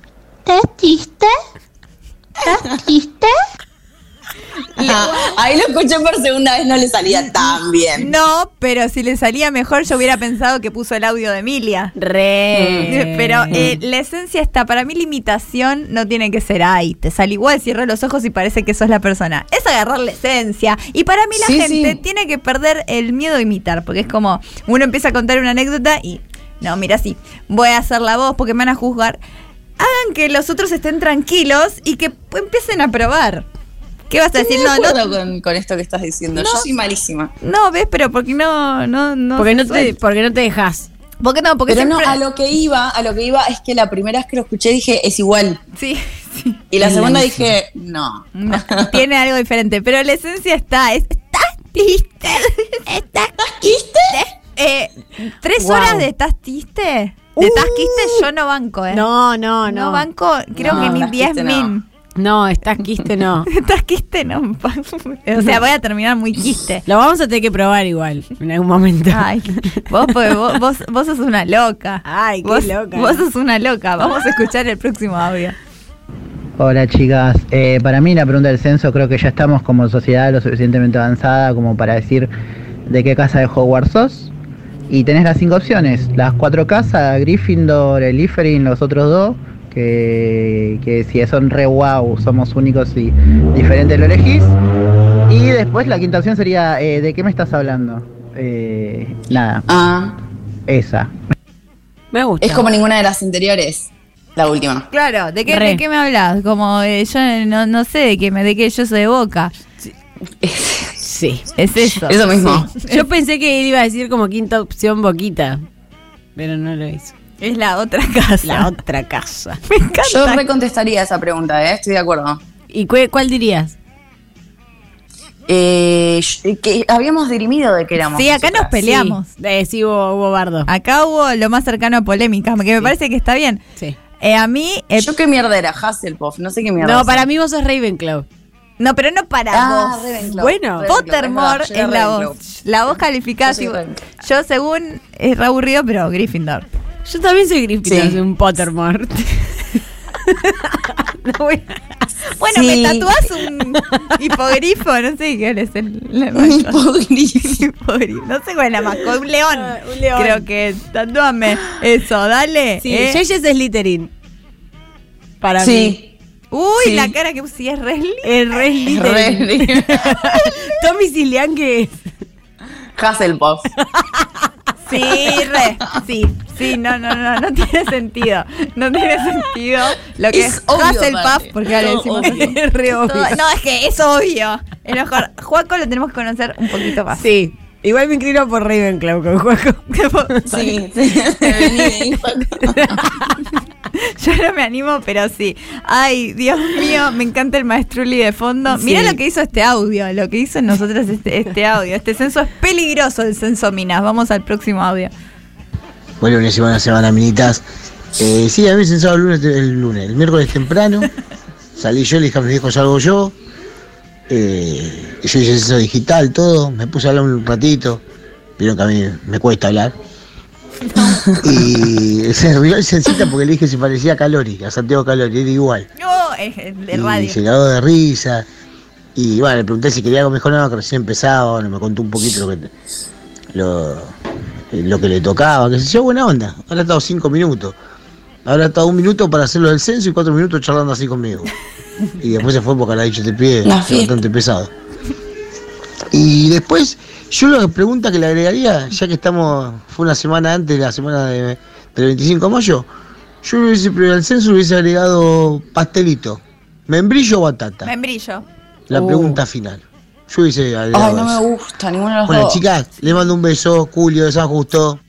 Ahí lo escuché por segunda vez, no le salía tan bien. No, pero si le salía mejor, yo hubiera pensado que puso el audio de Emilia. Re. Pero eh, la esencia está, para mí limitación no tiene que ser, ay, te sale igual, cierra los ojos y parece que sos la persona. Es agarrar la esencia. Y para mí la Sí, gente sí. tiene que perder el miedo a imitar, porque es como, uno empieza a contar una anécdota y, no, mira, sí, voy a hacer la voz porque me van a juzgar. Hagan que los otros estén tranquilos y que empiecen a probar. ¿Qué vas a decir? No, de no, acuerdo con, con esto que estás diciendo. No. Yo soy malísima. no, ves, pero porque no, no, no. porque, no te, porque no te dejas. ¿Por qué no? Porque Pero no, siempre- a lo que iba, a lo que iba es que la primera vez que lo escuché dije es igual. Sí, sí. Y la segunda dije, no. No, tiene algo diferente, pero la esencia está. Es, ¿Estás triste? ¿Estás triste? Eh, ¿Tres Wow. horas de estás triste? ¿De estás triste? Yo no banco, ¿eh? No, no, No no. banco, creo No, que ni estás 10 triste, min. No. Estás quiste, no. Estás quiste, no. O sea, voy a terminar muy quiste. Lo vamos a tener que probar igual, en algún momento. Ay, vos, pues, vos, vos, vos sos una loca. Ay, qué vos, loca. Vos sos una loca. Vamos a escuchar el próximo audio. Hola chicas, Eh, para mí la pregunta del censo creo que ya estamos como sociedad lo suficientemente avanzada como para decir de qué casa de Hogwarts sos y tenés las cinco opciones, las cuatro casas, Gryffindor, Slytherin, los otros dos, que, que si son re wow, somos únicos y diferentes lo elegís y después la quinta opción sería eh, ¿de qué me estás hablando? Eh, nada, Ah, esa. Me gusta. es como ninguna de las anteriores. La última. Claro, ¿de qué, de qué me hablas? Como eh, yo no, no sé de qué, me, de qué yo soy de boca. Sí. Es eso. Eso mismo. Yo pensé que él iba a decir como quinta opción Boquita, pero no lo hizo. Es la otra casa. La otra casa. Me encanta. Yo recontestaría esa pregunta, ¿eh? Estoy de acuerdo. ¿Y cu- cuál dirías? Eh, que habíamos dirimido de que éramos. Sí, acá nos peleamos. Sí, eh, sí hubo, hubo bardo. Acá hubo lo más cercano a polémica, que me parece que está bien. Sí. Eh, a mí, eh, Yo qué mierda era, Hasselhoff, no sé qué mierda. No, para mí vos sos Ravenclaw. no, pero no para Ah, vos. Ravenclaw. Bueno, Ravenclaw, Pottermore es la voz. La voz calificada. Yo según, es re aburrido, pero Gryffindor. Yo también soy Gryffindor, Sí. soy un Pottermore. No voy Bueno, Sí. me tatuás un hipogrifo, no sé qué es el, el Un hipogrifo. hipogrifo. No sé cuál es la mascota, un león. Ah, un león. Creo que tatúame eso, dale. Sí, ¿eh? Es Slytherin. Para mí. Sí. Uy, Sí. la cara que puse es re linda. Es re Slytherin. Re- Tommy Silian que es. Hasselhoff. Sí, re. Sí, sí, no, no, no, no tiene sentido. No tiene sentido lo que Es es, obvio, Hasselpuff, aparte. porque ahora le No, decimos obvio. así. Es re obvio. Todo- No, es que es obvio. Es mejor. Juaco lo tenemos que conocer un poquito más. Sí. Igual me inclino por Ravenclaw con Juaco. Sí, sí. Yo no me animo, pero sí. Ay, Dios mío, me encanta el maestruli de fondo. Sí. Mira lo que hizo este audio, lo que hizo en nosotros este, este audio. Este censo es peligroso, el censo Minas. Vamos al próximo audio. Bueno, una semana, semana, minitas. Eh, sí, a mí me censado el lunes, el lunes. El miércoles temprano. Salí yo, le dije a mis hijos, salgo yo. Eh, yo hice censo digital, todo. Me puse a hablar un ratito. Vieron que a mí me cuesta hablar. Y se rió el censita porque le dije si parecía a Calori, a Santiago Calori, era igual. No, de y radio. se cagó de risa. Y bueno, le pregunté si quería algo mejor, no, que recién empezaba, bueno, me contó un poquito lo que, lo, lo que le tocaba, que se yo, buena onda. Ahora ha estado cinco minutos. Ahora ha estado un minuto para hacerlo del censo y cuatro minutos charlando así conmigo. Y después se fue porque le ha dicho este pie La bastante pesado. Y después, yo la pregunta que le agregaría, ya que estamos, fue una semana antes, la semana de, del 25 de mayo, yo le hubiese, al censo le hubiese agregado pastelito, membrillo o batata. Membrillo. La Uh. pregunta final. Yo hubiese agregado Ay, no me gusta ninguno de los Bueno, dos. chicas, le mando un beso, Julio de San Justo.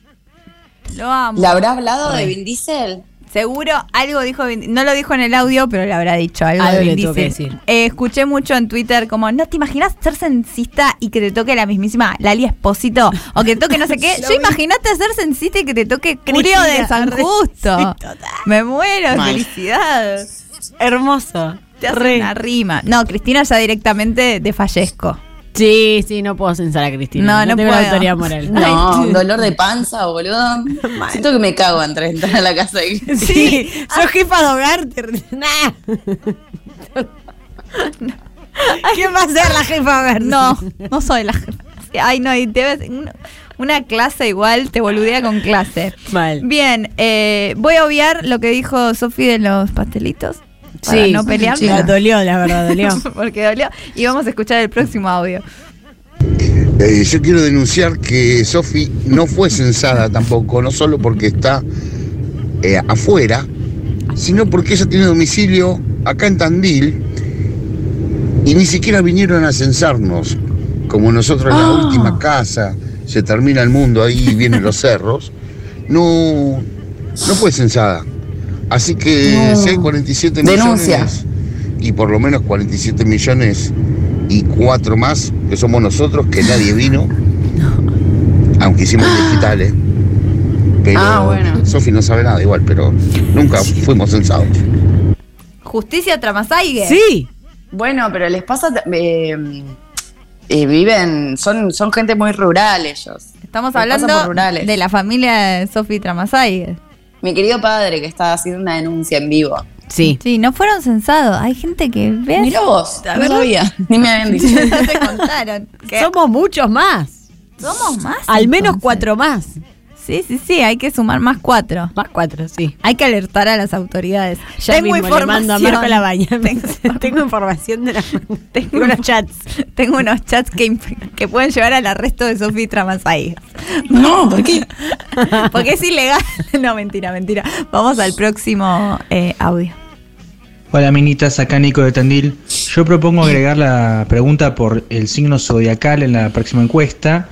Lo amo. ¿Le habrá hablado de Vin Diesel? Seguro algo dijo, no lo dijo en el audio, pero le habrá dicho algo, Algo de le decir. Eh, escuché mucho en Twitter como, ¿no te imaginas ser censista y que te toque la mismísima Lali Espósito? O que te toque no sé qué. Yo imagínate ser censista y que te toque Curio de San Justo. sí. Me muero, Mal. felicidad. Hermoso. Te hace una rima. No, Cristina ya directamente de fallezco. Sí, sí, no puedo censar a Cristina. No, No, no tengo puedo. la autoridad moral. No, dolor de panza, boludo. Siento que me cago antes de entrar a la casa de Sí, sos jefa de hogar. Nah. ¿Qué va a ser la jefa de hogar? No, no soy la Ay, no, y te ves un- una clase igual, te boludea con clase. Mal. Bien, eh, voy a obviar lo que dijo Sofi de los pastelitos. Para Sí, no pelear. sí, la dolió, la verdad, dolió. Porque dolió. Y vamos a escuchar el próximo audio. Eh, yo quiero denunciar que Sofi no fue censada tampoco, no solo porque está eh, afuera, sino porque ella tiene domicilio acá en Tandil y ni siquiera vinieron a censarnos. Como nosotros en la Ah. última casa, se termina el mundo ahí y vienen los cerros, no, no fue censada. Así que No. si hay 47 Denuncia. millones y por lo menos 47 millones y cuatro más, que somos nosotros, que nadie vino, aunque hicimos digitales. Pero Ah, bueno. Sofi no sabe nada igual, pero nunca fuimos censados. Justicia Tramasaigue. Sí. Bueno, pero les pasa. eh, eh, viven. Son, son gente muy rural ellos. Estamos hablando de la familia de Sofi Tramasaigue. Mi querido padre que está haciendo una denuncia en vivo. Sí. Sí, no fueron censados. Hay gente que ve. Mira vos, A no ver. sabía. Ni me habían dicho. no te contaron. ¿Qué? Somos muchos más. Somos más. Al menos entonces. cuatro más. Sí, sí, sí, hay que sumar más cuatro. Más cuatro, sí. Hay que alertar a las autoridades. Ya tengo mismo le mando a información. Marco Labaña. Tengo, Tengo información de la... tengo unos chats. tengo unos chats que, que pueden llevar al arresto de Sofía Tramasai. No, ¿por qué? Porque es ilegal. No, mentira, mentira. Vamos al próximo eh, audio. Hola minitas, acá Nico de Tandil. Yo propongo agregar la pregunta por el signo zodiacal en la próxima encuesta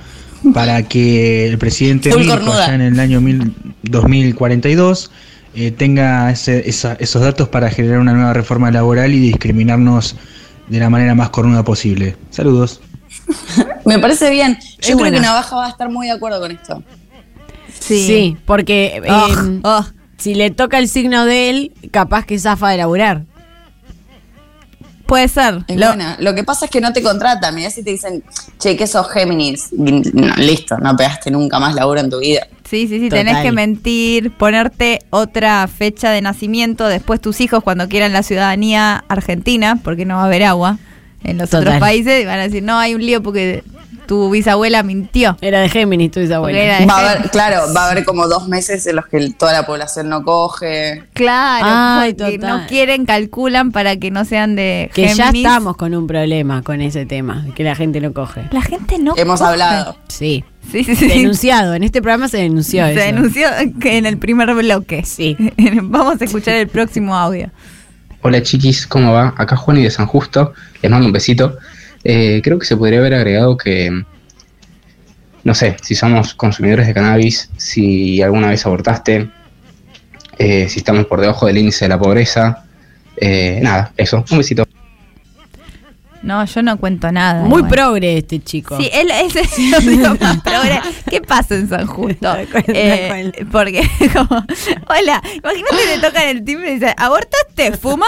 para que el presidente Mirko allá en el año mil- 2042 eh, tenga ese- esa- esos datos para generar una nueva reforma laboral y discriminarnos de la manera más cornuda posible. Saludos. Me parece bien. Yo creo buena. que Navaja va a estar muy de acuerdo con esto. Sí, porque eh, Oh, oh. si le toca el signo de él, capaz que zafa de laburar. Puede ser. Es Lo- buena. Lo que pasa es que no te contratan. Mirá si te dicen, che, que sos Géminis. No, listo, no pegaste nunca más laburo en tu vida. Sí, sí, sí, Total. tenés que mentir, ponerte otra fecha de nacimiento, después tus hijos cuando quieran la ciudadanía argentina, porque no va a haber agua en los Total. otros países, van a decir, no, hay un lío porque tu bisabuela mintió. Era de Géminis tu bisabuela. Va a haber, claro, va a haber como dos meses en los que toda la población no coge. Claro, Ay, porque total. no quieren, calculan para que no sean de Que ya Géminis. estamos con un problema con ese tema, que la gente no coge. La gente no Hemos coge. hablado. Sí. Sí, sí, sí. Denunciado, en este programa se denunció Se eso. denunció que en el primer bloque. Sí. Vamos a escuchar el próximo audio. Hola chiquis, ¿cómo va? Acá Juan y de San Justo, les mando un besito. Eh, creo que se podría haber agregado que, no sé, si somos consumidores de cannabis, si alguna vez abortaste, eh, si estamos por debajo del índice de la pobreza. Eh, nada, eso, un besito. No, yo no cuento nada. Muy igual. progre este chico. Sí, él es el más progre. ¿Qué pasa en San Justo? Eh, porque, como, hola, imagínate que le tocan el timbre y dice, ¿abortaste? ¿Fumas?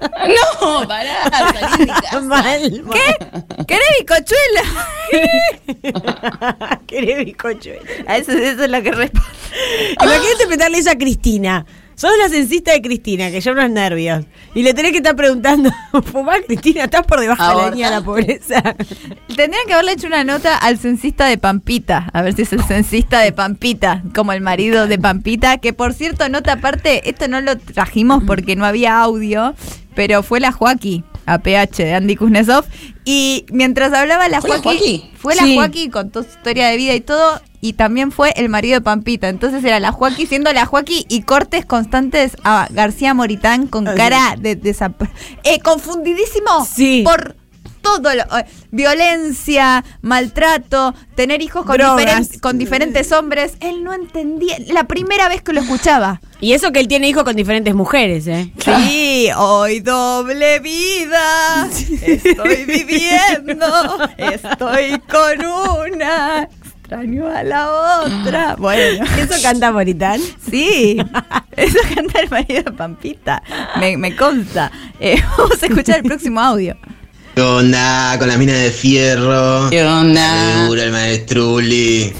No, pará, salí de mi casa. Mal, mal. ¿Qué? ¿Querés bicochuelo? Querés bizcochuelo. Eso, eso es lo que responde. Imagínate preguntarle eso a Cristina. Sos la censista de Cristina, que yo unos nervios. Y le tenés que estar preguntando, ¿fumás Cristina? ¿Estás por debajo de la línea de la pobreza? Tendrían que haberle hecho una nota al censista de Pampita, a ver si es el censista de Pampita, como el marido de Pampita, que por cierto, nota aparte, esto no lo trajimos porque no había audio, pero fue la Joaquí, APH de Andy Kuznetsov, y mientras hablaba la ¿Fue la Joaquí, Joaquí? fue la Sí. Joaquí, contó su historia de vida y todo, y también fue el marido de Pampita, entonces era la Joaquí siendo la Joaquí y cortes constantes a García Moritán con cara de, desap- eh, confundidísimo Sí. por todo lo, eh, violencia, maltrato, tener hijos con, diferen- con diferentes hombres. Él no entendía, la primera vez que lo escuchaba. Y eso que él tiene hijos con diferentes mujeres, ¿eh? Sí, hoy doble vida estoy viviendo, estoy con una, extraño a la otra. Bueno, ¿Eso canta Moritán? sí, eso canta el marido de Pampita, me, me consta. Eh, vamos a escuchar el próximo audio. ¿Qué onda? Con la mina de fierro. ¿Qué onda? Seguro el maestruli.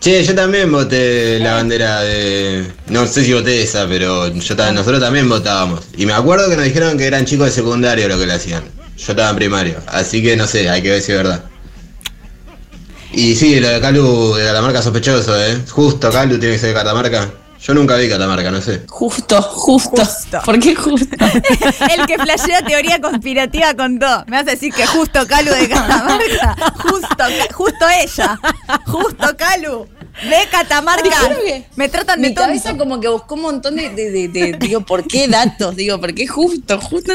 che, yo también voté la bandera de. No sé si voté esa, pero yo ta- nosotros también votábamos. Y me acuerdo que nos dijeron que eran chicos de secundario lo que le hacían. Yo estaba en primario. Así que no sé, hay que ver si es verdad. Y sí, lo de Calu de Catamarca sospechoso, ¿eh? Justo Calu tiene que ser de Catamarca. Yo nunca vi Catamarca, no sé. Justo, justo. ¿Por qué justo? El que flashea teoría conspirativa con todo. Me vas a decir que justo Calu de Catamarca. Justo, justo ella. Justo Calu. De Catamarca. Me tratan de Mi cabeza como que buscó un montón de, de- de- de- digo, ¿por qué datos? Digo, ¿por qué justo? Justo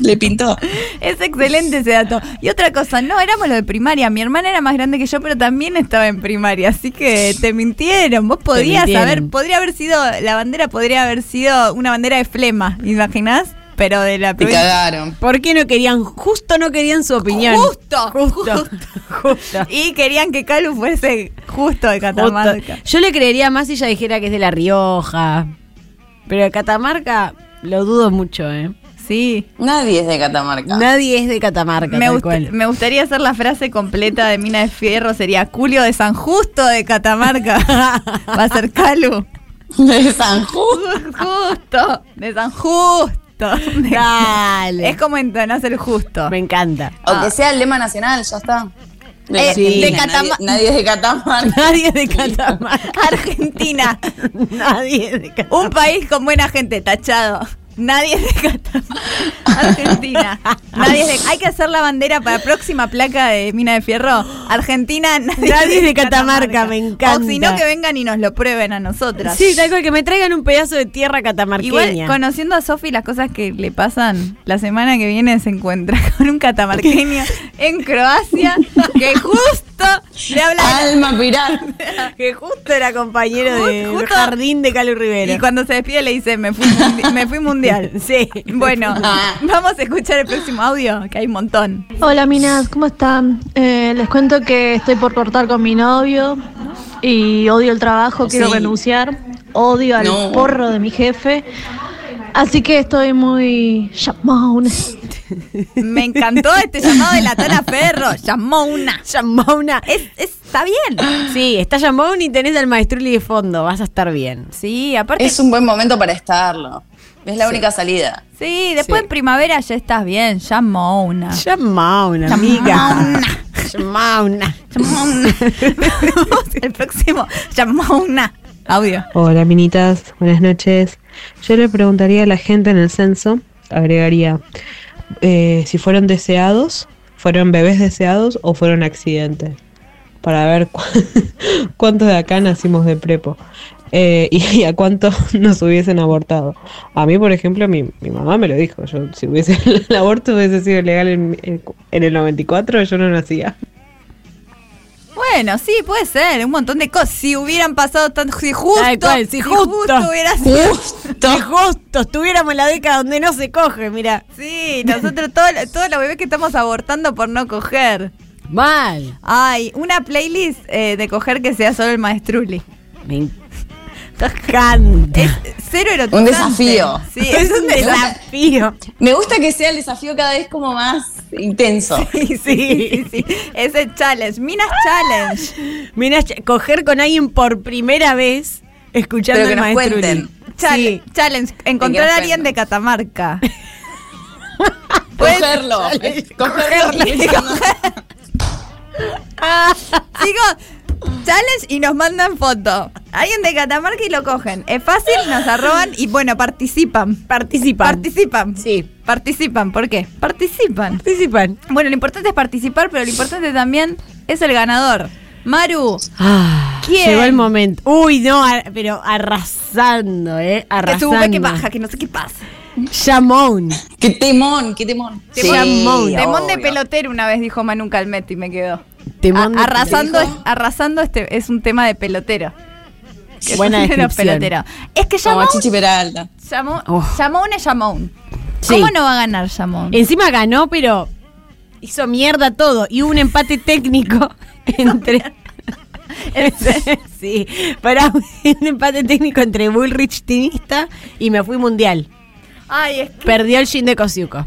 le pintó. Es excelente ese dato. Y otra cosa, no, éramos lo de primaria. Mi hermana era más grande que yo, pero también estaba en primaria. Así que te mintieron. Vos podías haber, podría haber sido, la bandera podría haber sido una bandera de flema, ¿imaginás? Pero de la Te cagaron. ¿Por qué no querían, justo no querían su opinión? Justo, justo, justo. Y querían que Calu fuese justo de Catamarca. Justo. Yo le creería más si ella dijera que es de La Rioja. Pero de Catamarca lo dudo mucho, ¿eh? Sí. Nadie es de Catamarca. Nadie es de Catamarca. Me, tal gust- cual. me gustaría hacer la frase completa de Mina de Fierro. Sería Julio de San Justo de Catamarca. Va a ser Calu. De San Justo. Justo. De San Justo. Dale. Es como entonás el justo. Me encanta. O que sea el lema nacional, ya está. De, Eh, Argentina, de Catama- nadie, nadie es de Catamarca. Nadie es de Catamarca. Argentina. Nadie es de Catamarca. Un país con buena gente, tachado. Nadie es de Catamarca. Argentina. Nadie es de- Hay que hacer la bandera para la próxima placa de Mina de Fierro. Argentina, nadie, Nadie es de Catamarca, me encanta. O si no, que vengan y nos lo prueben a nosotras. Sí, tal cual, que me traigan un pedazo de tierra catamarqueña. Igual, conociendo a Sofi, las cosas que le pasan, la semana que viene se encuentra con un catamarqueño en Croacia que justo le habla. Alma pirata. que justo era compañero Justo- jardín de Calu Rivera. Y cuando se despide le dice, me fui, mundi- me fui mundial. Sí. Bueno, vamos a escuchar el próximo audio, que hay un montón. Hola minas, ¿cómo están? Eh, les cuento que estoy por cortar con mi novio y odio el trabajo, quiero Sí. renunciar, odio al No. porro de mi jefe, así que estoy muy llamón. Me encantó este llamado de la Tana Ferro. Llamó una. Llamó una. Es, es está bien. Sí, está Jambón y tenés al maestruli de fondo, vas a estar bien. Sí, aparte. Es un buen momento para estarlo. Es la Sí. única salida. Sí, después Sí. en primavera ya estás bien, ya Mona. Llamauna, amiga. Llamauna. El próximo, ya Mona. Audio. Hola, minitas. Buenas noches. Yo le preguntaría a la gente en el censo, agregaría eh, si fueron deseados, fueron bebés deseados o fueron accidentes. Para ver cu- cuántos de acá nacimos de prepo. Eh, y, a cuántos nos hubiesen abortado. A mí, por ejemplo, mi, mamá me lo dijo. Yo, si hubiese el aborto hubiese sido legal en- en el 94, yo no nacía. Bueno, sí, puede ser, un montón de cosas. Si hubieran pasado tanto, si justo, Tal cual, si justo. hubiera sido. Si justo estuviéramos en la década donde no se coge, mira. Sí, nosotros todos todos los bebés que estamos abortando por no coger. Mal. Ay, una playlist eh, de coger que sea solo el maestruli. Me encanta. Es cero erotizante. Un desafío. Sí, es un Me gusta- desafío. Me gusta que sea el desafío cada vez como más intenso. Sí, sí, sí, sí. Ese challenge. Minas Challenge. Mira, ch- coger con alguien por primera vez escuchando Pero que el nos cuenten. Challenge. challenge. Encontrar a alguien de Catamarca. Cogerlo. Cogerlo. Chicos, challenge y nos mandan foto. Alguien de Catamarca y lo cogen. Es fácil, nos arroban y bueno, participan. Participan. Participan. Sí. Participan. ¿Por qué? Participan. Participan. Bueno, lo importante es participar, pero lo importante también es el ganador. Maru, Ah, ¿Quién? Llegó el momento. Uy, no, ar- pero arrasando, ¿eh? que Arrasando. sube, que baja, que no sé qué pasa. Jamón. Qué temón, qué temón. Temón. Temón de pelotero una vez dijo Manu Calmetti y me quedó. Temón A- de- arrasando, dijo? arrasando este es un tema de pelotero. Que Buena es peloteros. Es que Como Jamón, Chichi Peralta. Jamón, Oh. Es Jamón. Sí. ¿Cómo no va a ganar Jamón? Encima ganó, pero hizo mierda todo. Y hubo un empate técnico entre. sí, para un empate técnico entre Bullrich Tinista y me fui mundial. Ay, es que Perdió el Shin de Kosiuko.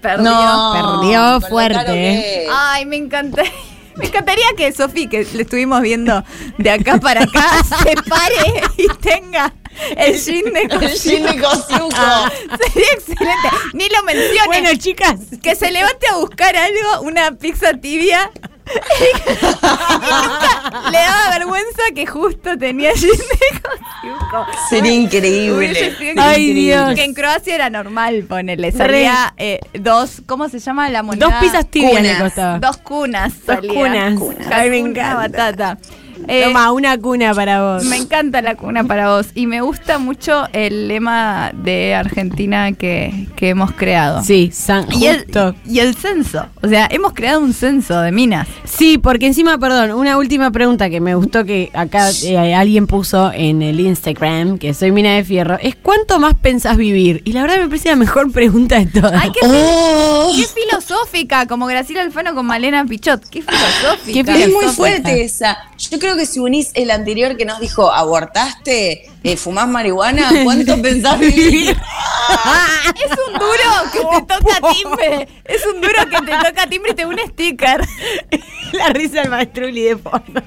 Perdió. No. Perdió fuerte, eh. Ay, me encanta. Me encantaría que Sofi, que le estuvimos viendo de acá para acá, se pare y tenga el jean de El jean de. Ah, Sería excelente. Ni lo menciones. Bueno, chicas. que se levante a buscar algo, una pizza tibia. Le daba vergüenza que justo tenía Kosiuko. Sería increíble. Ay. Dios. Que en Croacia era normal ponerle. Salía eh, dos, ¿cómo se llama la moneda? Dos pizzas tibias Cunas. le costaba. Dos cunas. Dos salía. cunas. Ay, me Cuna encanta. batata. Eh, Toma, una cuna para vos. me encanta la cuna para vos y me gusta mucho el lema de Argentina que, que hemos creado. Sí, San Y el, Justo. y el censo. O sea, hemos creado un censo de minas. Sí, porque encima, perdón, una última pregunta que me gustó que acá eh, alguien puso en el Instagram, que soy mina de fierro, es ¿cuánto más pensás vivir? Y la verdad me parece la mejor pregunta de todas. ¡Ay, qué, Oh, qué filosófica! Como Graciela Alfano con Malena Pichot. ¡Qué filosófica! Qué es muy filosófica. fuerte esa. Yo creo que si unís el anterior que nos dijo, abortaste, eh, fumás marihuana, ¿cuánto pensás vivir? Es un duro que te toca timbre. Es un duro que te toca timbre y te un sticker. la risa del maestruli de fondo.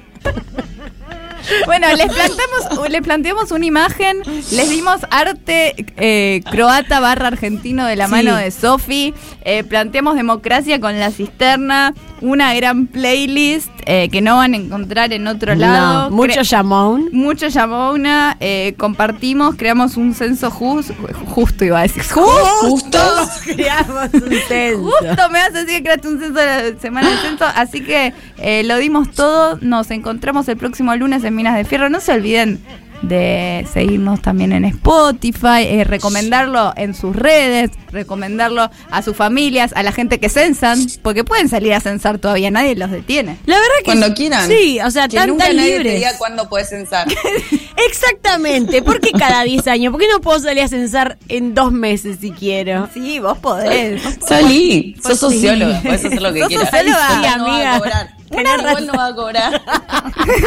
Bueno, les planteamos, les planteamos una imagen, les dimos arte eh, croata barra argentino de la Sí. mano de Sofi, eh, planteamos democracia con la cisterna, una gran playlist eh, que no van a encontrar en otro lado. Mucho llamón. mucho llamona, eh, compartimos, creamos un censo jus- justo, iba a decir. Justo. Creamos un censo. Justo me vas a decir que creaste un censo de la semana del censo, así que eh, lo dimos todo. Nos encontramos el próximo lunes en Minas de Fierro. No se olviden de seguirnos también en Spotify, eh, recomendarlo en sus redes, recomendarlo a sus familias, a la gente que censan, porque pueden salir a censar todavía, nadie los detiene. La verdad que Cuando quieran. Sí, o sea, que tan, nunca tan nadie te libres. diga cuándo puedes censar. Exactamente. ¿Por qué cada 10 años? ¿Por qué no puedo salir a censar en dos meses si quiero? Sí, vos podés. Salí, sos socióloga, puedes hacer lo que Sos quieras. socióloga. Amiga. Tenés Igual no va a cobrar.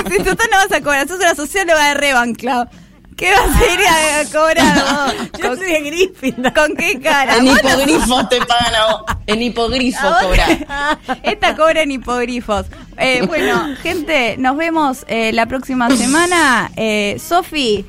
si tú no vas a cobrar, sos una socióloga de Revan, Clau. ¿Qué vas a ir a cobrar vos? Yo soy de Gryffindor. ¿Con qué cara? En hipogrifos te pagan a vos. En hipogrifo ¿A vos cobra. Esta cobra en hipogrifos. Eh, bueno, gente, nos vemos eh, la próxima semana. Eh, Sofi,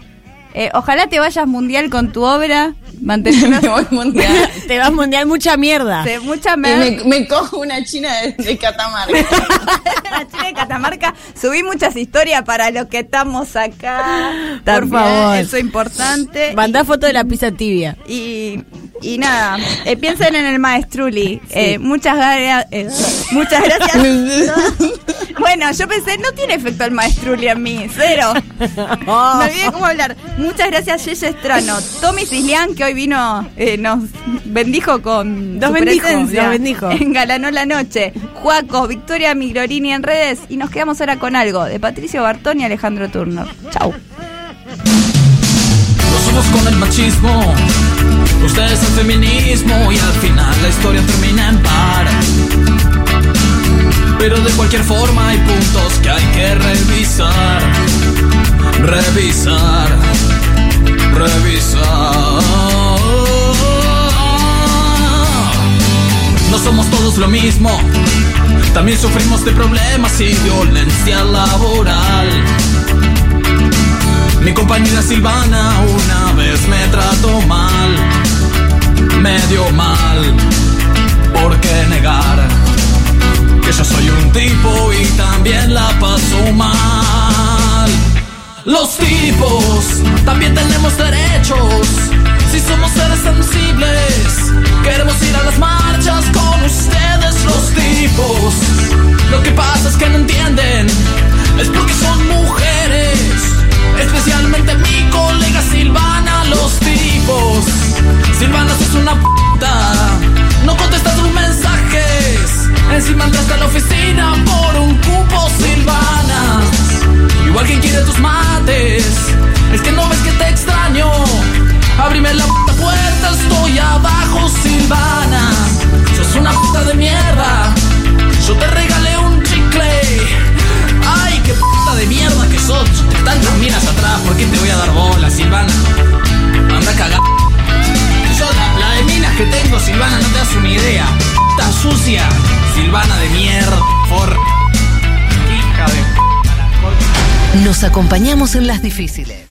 eh, ojalá te vayas mundial con tu obra. Mantenernos. Me voy mundial. Te vas mundial mucha mierda. De mucha Y mer- me, me cojo una china de, de Catamarca. la China de Catamarca. Subí muchas historias para los que estamos acá. Por favor. Eso es importante. Mandá foto de la pizza tibia. Y, y nada, eh, piensen en el maestruli. Eh, muchas, gra- eh, muchas gracias. bueno, yo pensé, no tiene efecto el maestruli en mí, cero. Me olvidé cómo hablar. Muchas gracias, Yeye Estrano. Tommy Cislián, que hoy vino, eh, nos bendijo con Nos su bendijo, presencia. nos bendijo. Engalanó la noche. Juaco, Victoria Miglorini en redes. Y nos quedamos ahora con algo de Patricio Bartón y Alejandro Turner. Chau. Nosotros con el machismo, ustedes el feminismo y al final la historia termina en par. Pero de cualquier forma hay puntos que hay que revisar, revisar, revisar. Somos todos lo mismo, también sufrimos de problemas y violencia laboral. Mi compañera Silvana una vez me trató mal, medio mal. ¿Por qué negar que yo soy un tipo y también la paso mal? Los tipos también tenemos derechos. Si somos seres sensibles, queremos ir a las marchas con ustedes, los tipos. Lo que pasa es que no entienden, es porque son mujeres. Especialmente mi colega Silvana, los tipos. Silvana, sos una puta. No contestas tus mensajes. Encima entraste a la oficina por un cupo, Silvana. Igual quien quiere tus mates. Es que no ves que te extraño. Abrime la puerta, estoy abajo, Silvana. Sos una puta de mierda. Yo te regalé un chicle. Ay, qué puta de mierda que sos. Tantas minas atrás, ¿por qué te voy a dar bola, Silvana? Anda a cagar. Yo la, la de minas que tengo, Silvana, no te das una idea. Puta sucia, Silvana de mierda, por. Hija de. Nos acompañamos en las difíciles.